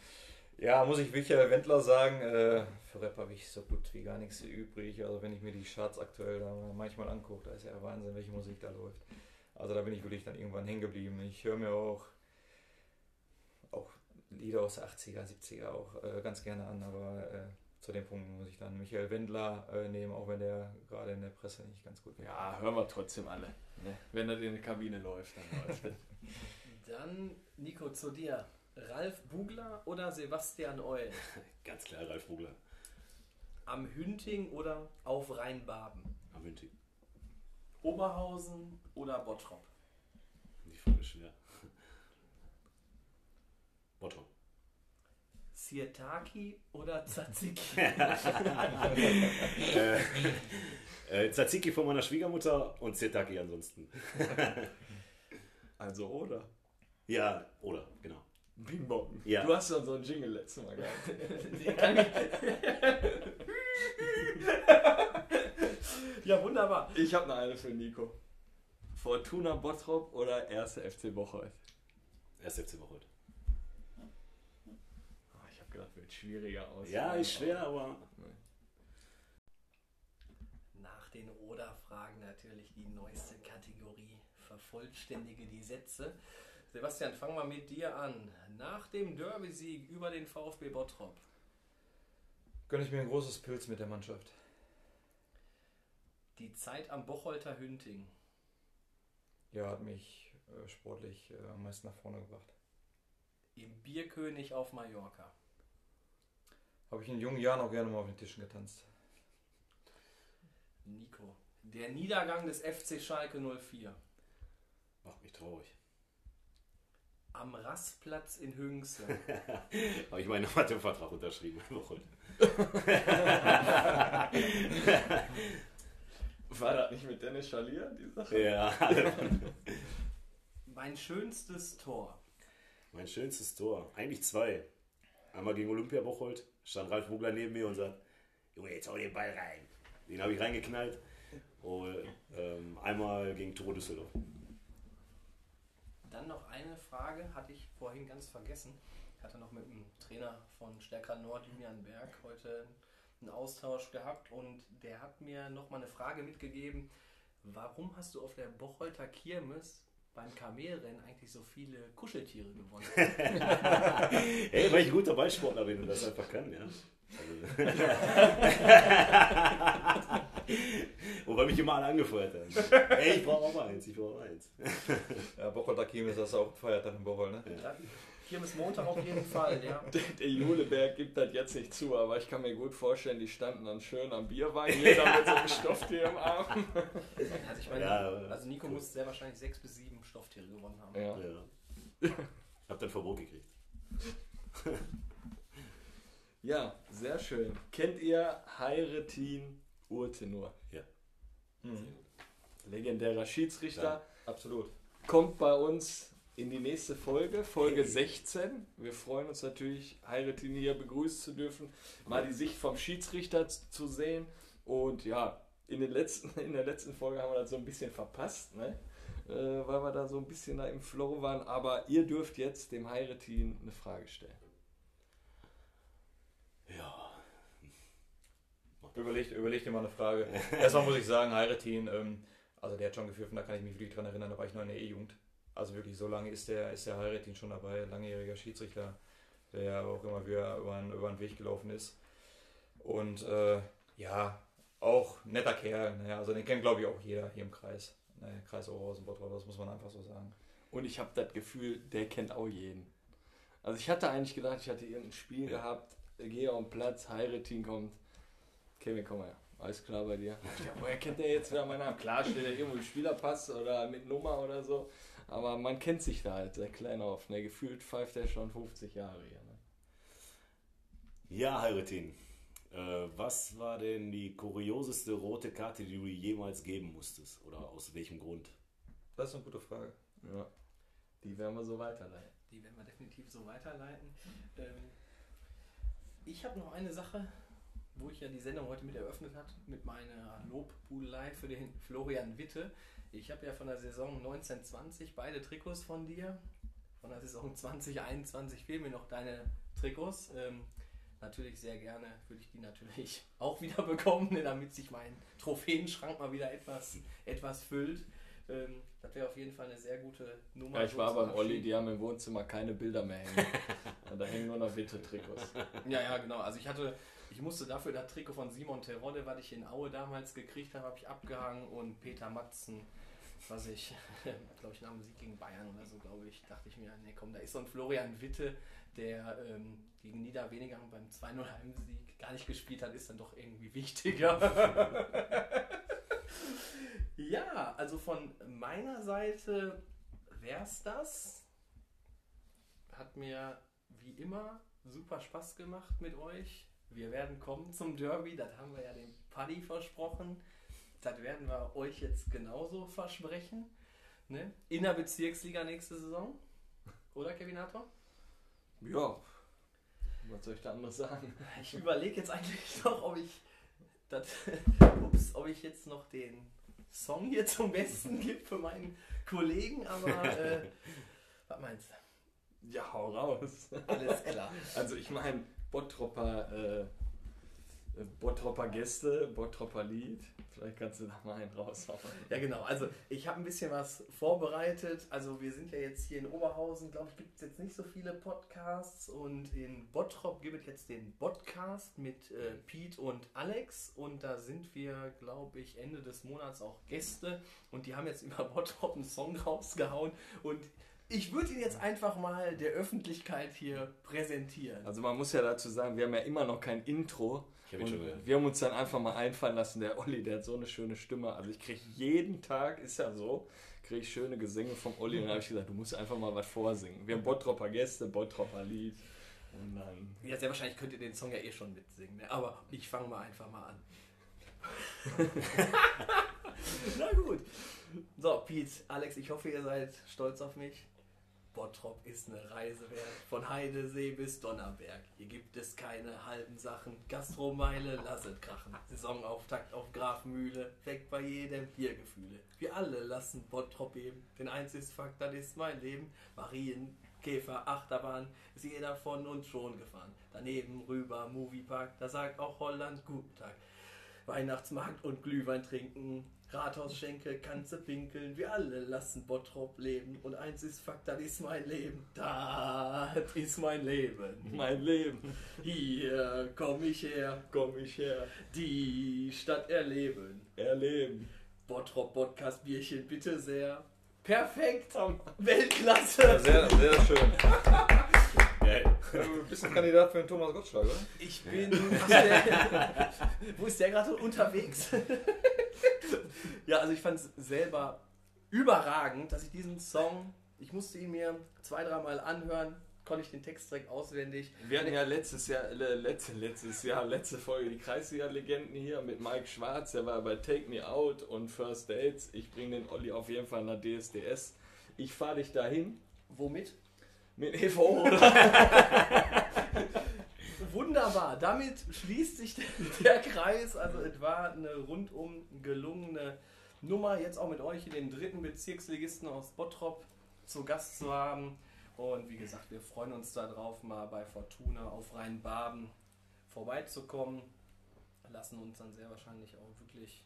Äh, ja, muss ich Michael Wendler sagen, äh, für Rap habe ich so gut wie gar nichts übrig. Also wenn ich mir die Charts aktuell manchmal angucke, da ist ja Wahnsinn, welche Musik da läuft. Also da bin ich wirklich dann irgendwann hängen geblieben. Ich höre mir auch, auch Lieder aus der 80er, 70er auch äh, ganz gerne an, aber äh, zu dem Punkt muss ich dann Michael Wendler äh, nehmen, auch wenn der gerade in der Presse nicht ganz gut wird. Ja, hören wir trotzdem alle. Ne? Wenn er in die Kabine läuft, dann läuft Dann, Nico, zu dir. Ralf Bugler oder Sebastian Eul? Ganz klar, Ralf Bugler. Am Hünting oder auf Rheinbaben? Am Hünting. Oberhausen oder Bottrop? Die Frage schwer. Bottrop. Sirtaki oder Tzatziki? äh, äh, Tzatziki von meiner Schwiegermutter und Sirtaki ansonsten. also oder? Ja, oder, genau. Bing Bong. Ja. Du hast dann so einen Jingle letztes Mal gehabt. ja, wunderbar. Ich habe noch eine für Nico. Fortuna Bottrop oder 1. FC Bocholt? 1. FC Bocholt. Gedacht, wird schwieriger aus. Ja, ist schwer, aber. Nach den Oder-Fragen natürlich die neueste Kategorie. Vervollständige die Sätze. Sebastian, fangen wir mit dir an. Nach dem Derby-Sieg über den VfB Bottrop. Gönne ich mir ein großes Pilz mit der Mannschaft. Die Zeit am Bocholter Hünting. Ja, hat mich äh, sportlich äh, am meisten nach vorne gebracht. Im Bierkönig auf Mallorca. Habe ich in jungen Jahren auch gerne mal auf den Tischen getanzt. Nico. Der Niedergang des FC Schalke 04. Macht mich traurig. Am Rastplatz in Hüngse. Habe ich meinen Mathevertrag unterschrieben. War das nicht mit Dennis Schalier, die Sache? Ja. mein schönstes Tor. Mein schönstes Tor. Eigentlich zwei. Einmal gegen Olympia Bocholt. Stand Ralf Vogler neben mir und sagt, Junge, jetzt hau den Ball rein. Den habe ich reingeknallt. Und ähm, einmal gegen Toro Düsseldorf. Dann noch eine Frage, hatte ich vorhin ganz vergessen. Ich hatte noch mit dem Trainer von Stärker Nord, Julian Berg, heute einen Austausch gehabt und der hat mir noch mal eine Frage mitgegeben. Warum hast du auf der Bocholter Kirmes beim Kamelrennen eigentlich so viele Kuscheltiere gewonnen? Ey, weil ich ein guter Ballsportler bin und das einfach kann, ja. Wobei mich immer alle angefeuert haben. Ey, ich brauche auch mal eins, ich brauche auch eins. ja, Bocholter Kirmes, das ist auch Feiertag in Bochol, ne? Ja. Kirmes Montag auf jeden Fall, ja. Der, der Juleberg gibt das jetzt nicht zu, aber ich kann mir gut vorstellen, die standen dann schön am Bierwein, jeder mit so einem Stofftier im Arm. Also ich meine, ja, also Nico cool. muss sehr wahrscheinlich sechs bis sieben Stofftiere gewonnen haben. Ja. ja. Hab dann Verbot gekriegt. Ja, sehr schön. Kennt ihr Heiretin Urtenur? Ja. Mhm. Legendärer Schiedsrichter. Ja, absolut. Kommt bei uns in die nächste Folge, Folge 16. Wir freuen uns natürlich, Heiretin hier begrüßen zu dürfen, mal die Sicht vom Schiedsrichter zu sehen. Und ja, in, den letzten, in der letzten Folge haben wir das so ein bisschen verpasst, ne? äh, weil wir da so ein bisschen da im Flow waren. Aber ihr dürft jetzt dem Heiretin eine Frage stellen. Ja. Überlegt, überlegt dir mal eine Frage. Erstmal muss ich sagen, Heiretin, ähm, Also der hat schon gepfiffen, da kann ich mich wirklich dran erinnern, da war ich noch in der E-Jugend. Also wirklich so lange ist der, ist der Heiratin schon dabei, langjähriger Schiedsrichter, der ja auch immer wieder über, einen, über den Weg gelaufen ist. Und äh, ja, auch netter Kerl. Ne? Also den kennt glaube ich auch jeder hier im Kreis. Ne? Kreis Oberhausen, Bottrop, das muss man einfach so sagen. Und ich habe das Gefühl, der kennt auch jeden. Also ich hatte eigentlich gedacht, ich hatte irgendein Spiel gehabt, gehe auf den Platz, Heiratin kommt. Kevin, komm mal, alles klar bei dir. Ja, woher kennt der jetzt wieder meinen Namen? Klar steht er irgendwo im Spielerpass oder mit Nummer oder so. Aber man kennt sich da halt, der Kleine auf. Ne? Gefühlt pfeift er schon 50 Jahre hier. Ne? Ja, Heiratin. Äh, was war denn die kurioseste rote Karte, die du jemals geben musstest? Oder aus welchem Grund? Das ist eine gute Frage. Ja. Die werden wir so weiterleiten. Die werden wir definitiv so weiterleiten. Ähm, ich habe noch eine Sache, wo ich ja die Sendung heute mit eröffnet hat, mit meiner Lobbudelei für den Florian Witte. Ich habe ja von der Saison 1920 beide Trikots von dir. Von der Saison 2021 fehlen mir noch deine Trikots. Ähm, natürlich sehr gerne würde ich die natürlich auch wieder bekommen, ne, damit sich mein Trophäenschrank mal wieder etwas, etwas füllt. Ähm, das wäre auf jeden Fall eine sehr gute Nummer. Ja, ich war beim Olli, die haben im Wohnzimmer keine Bilder mehr hängen. Und da hängen nur noch Witte-Trikots. Ja, ja, genau. Also ich hatte, ich musste dafür das Trikot von Simon Terodde, was ich in Aue damals gekriegt habe, habe ich abgehangen und Peter Matzen, was ich, glaube ich, nach dem Sieg gegen Bayern oder so, glaube ich, dachte ich mir, nee, komm, da ist so ein Florian Witte, der ähm, gegen Niederweniger beim 2-0 Heimsieg gar nicht gespielt hat, ist dann doch irgendwie wichtiger. ja, also von meiner Seite wär's das. Hat mir wie immer super Spaß gemacht mit euch. Wir werden kommen zum Derby, das haben wir ja dem Paddy versprochen. Das werden wir euch jetzt genauso versprechen. Ne? In der Bezirksliga nächste Saison. Oder, Kevinator? Ja, was soll ich da anderes sagen? Ich überlege jetzt eigentlich noch, ob ich, das, ups, ob ich jetzt noch den Song hier zum Besten gebe für meinen Kollegen, aber äh, was meinst du? Ja, hau raus. Alles klar. Also ich meine, Bottropper, äh, Bottropper Gäste, Bottropper Lied. Vielleicht kannst du da mal einen raushauen. Ja, genau. Also ich habe ein bisschen was vorbereitet. Also wir sind ja jetzt hier in Oberhausen, glaube ich, gibt es jetzt nicht so viele Podcasts. Und in Bottrop gibt es jetzt den Podcast mit äh, Pete und Alex. Und da sind wir, glaube ich, Ende des Monats auch Gäste. Und die haben jetzt über Bottrop einen Song rausgehauen. Und ich würde ihn jetzt einfach mal der Öffentlichkeit hier präsentieren. Also man muss ja dazu sagen, wir haben ja immer noch kein Intro. Ich hab wir haben uns dann einfach mal einfallen lassen, der Olli, der hat so eine schöne Stimme. Also ich kriege jeden Tag, ist ja so, kriege ich schöne Gesänge vom Olli. Und dann habe ich gesagt, du musst einfach mal was vorsingen. Wir haben Bottropper Gäste, Bottropper Lied. Und dann Ja, sehr wahrscheinlich könnt ihr den Song ja eh schon mitsingen, ne? aber ich fange mal einfach mal an. Na gut. So, Pete, Alex, ich hoffe, ihr seid stolz auf mich. Bottrop ist eine Reise wert. Von Heidesee bis Donnerberg. Hier gibt es keine halben Sachen. Gastromeile, lasset krachen. Saisonauftakt auf Grafmühle. Weg bei jedem Biergefühle. Wir alle lassen Bottrop eben. Denn eins ist Fakt, das ist mein Leben. Marien, Käfer, Achterbahn. Ist jeder von uns schon gefahren. Daneben rüber, Moviepark. Da sagt auch Holland guten Tag. Weihnachtsmarkt und Glühwein trinken. Rathausschenke, kannst du pinkeln. Wir alle lassen Bottrop leben. Und eins ist Fakt, das ist mein Leben. Das ist mein Leben. mein Leben, Hier komm ich her. komm ich her, Die Stadt erleben. erleben. Bottrop Podcast Bierchen bitte sehr. Perfekt. Weltklasse. Sehr, sehr schön. Du bist ein Kandidat für den Thomas Gottschalk, oder? Ich bin. Wo ist der gerade unterwegs? ja, also ich fand es selber überragend, dass ich diesen Song, ich musste ihn mir zwei, dreimal anhören, konnte ich den Text direkt auswendig. Wir hatten ja letztes Jahr, äh, letzte, letztes Jahr, letzte Folge die Kreisliga-Legenden hier mit Mike Schwarz, der war bei Take Me Out und First Dates. Ich bringe den Olli auf jeden Fall nach DSDS. Ich fahre dich dahin Womit? mit EVO. Wunderbar, damit schließt sich der, Kreis. Also es war eine rundum gelungene Nummer, jetzt auch mit euch in den dritten Bezirksligisten aus Bottrop zu Gast zu haben. Und wie gesagt, wir freuen uns darauf, mal bei Fortuna auf Rheinbaben vorbeizukommen. Lassen uns dann sehr wahrscheinlich auch wirklich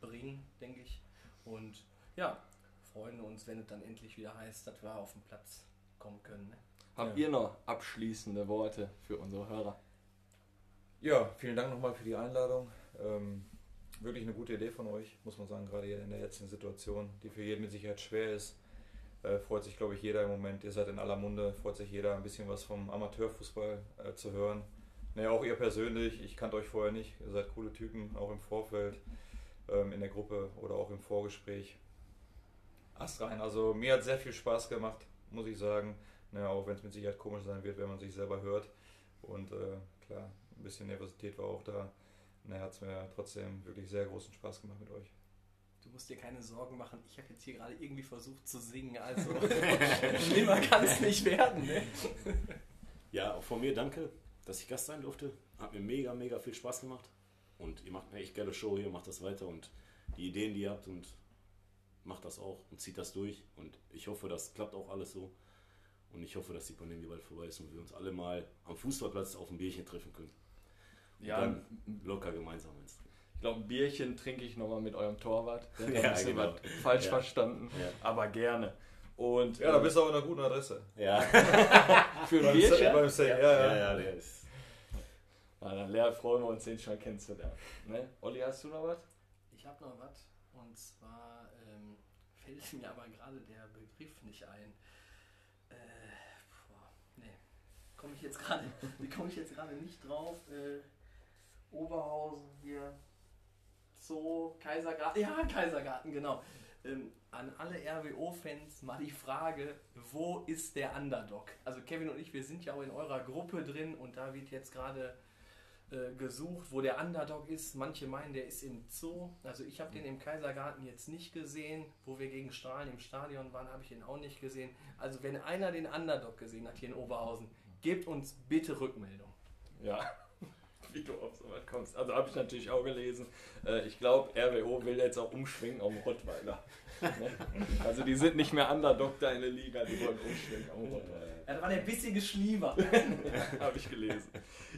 bringen, denke ich. Und ja, freuen uns, wenn es dann endlich wieder heißt, dass wir auf den Platz kommen können. Ne? Habt Ja. ihr noch abschließende Worte für unsere Hörer? Ja, vielen Dank nochmal für die Einladung. Ähm, wirklich eine gute Idee von euch, muss man sagen, gerade hier in der jetzigen Situation, die für jeden mit Sicherheit schwer ist. Äh, freut sich, glaube ich, jeder im Moment. Ihr seid in aller Munde, freut sich jeder, ein bisschen was vom Amateurfußball äh, zu hören. Naja, auch ihr persönlich, ich kannte euch vorher nicht. Ihr seid coole Typen, auch im Vorfeld, ähm, in der Gruppe oder auch im Vorgespräch. Ast rein. Also mir hat sehr viel Spaß gemacht, muss ich sagen. Naja, auch wenn es mit Sicherheit komisch sein wird, wenn man sich selber hört. Und äh, klar, ein bisschen Nervosität war auch da. Naja, hat es mir trotzdem wirklich sehr großen Spaß gemacht mit euch. Du musst dir keine Sorgen machen. Ich habe jetzt hier gerade irgendwie versucht zu singen, also schlimmer kann es nicht werden. Ne? Ja, auch von mir danke, dass ich Gast sein durfte. Hat mir mega, mega viel Spaß gemacht. Und ihr macht eine echt geile Show hier, macht das weiter und die Ideen, die ihr habt und macht das auch und zieht das durch. Und ich hoffe, das klappt auch alles so. Und ich hoffe, dass die Pandemie bald vorbei ist und wir uns alle mal am Fußballplatz auf ein Bierchen treffen können. Und Ja, dann locker gemeinsam eins trinken. ich glaube, ein Bierchen trinke ich nochmal mit eurem Torwart. Der hat Ja, ein bisschen genau. was falsch Ja. verstanden, Ja. aber gerne. Und Ja, da äh, bist du auch an einer guten Adresse. Ja, für ein Beim Bierchen. Beim Sa- ja, ja. ja, ja, der ist. Na, dann Lea, freuen wir uns, den schon kennenzulernen. Ne? Olli, hast du noch was? Ich habe noch was und zwar ähm, fällt mir aber gerade der Begriff nicht ein. Äh, boah, nee, komme ich jetzt gerade, wie komme ich jetzt gerade nicht drauf? Äh, Oberhausen hier, Zoo, Kaisergarten, ja Kaisergarten, genau. Ähm, an alle RWO-Fans mal die Frage, wo ist der Underdog? Also Kevin und ich, wir sind ja auch in eurer Gruppe drin und da wird jetzt gerade äh, gesucht, wo der Underdog ist. Manche meinen, der ist im Zoo. Also ich habe den im Kaisergarten jetzt nicht gesehen. Wo wir gegen Strahlen im Stadion waren, habe ich den auch nicht gesehen. Also wenn einer den Underdog gesehen hat hier in Oberhausen, gebt uns bitte Rückmeldung. Ja, wie du auf sowas kommst. Also habe ich natürlich auch gelesen. Äh, ich glaube, RWO will jetzt auch umschwingen auf den Rottweiler. Ne? Also die sind nicht mehr Underdog da in der Liga, die wollen umschwingen auf den Rottweiler. Ja, da war der bissige Schlieber. Habe ich gelesen.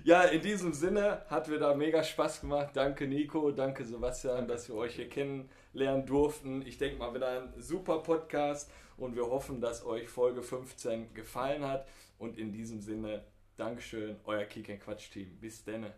Ja, in diesem Sinne hat mir da mega Spaß gemacht. Danke Nico, danke Sebastian, dass wir euch hier kennenlernen durften. Ich denke mal wieder ein super Podcast und wir hoffen, dass euch Folge 15 gefallen hat. Und in diesem Sinne, Dankeschön, euer Kick Quatsch Team. Bis denne.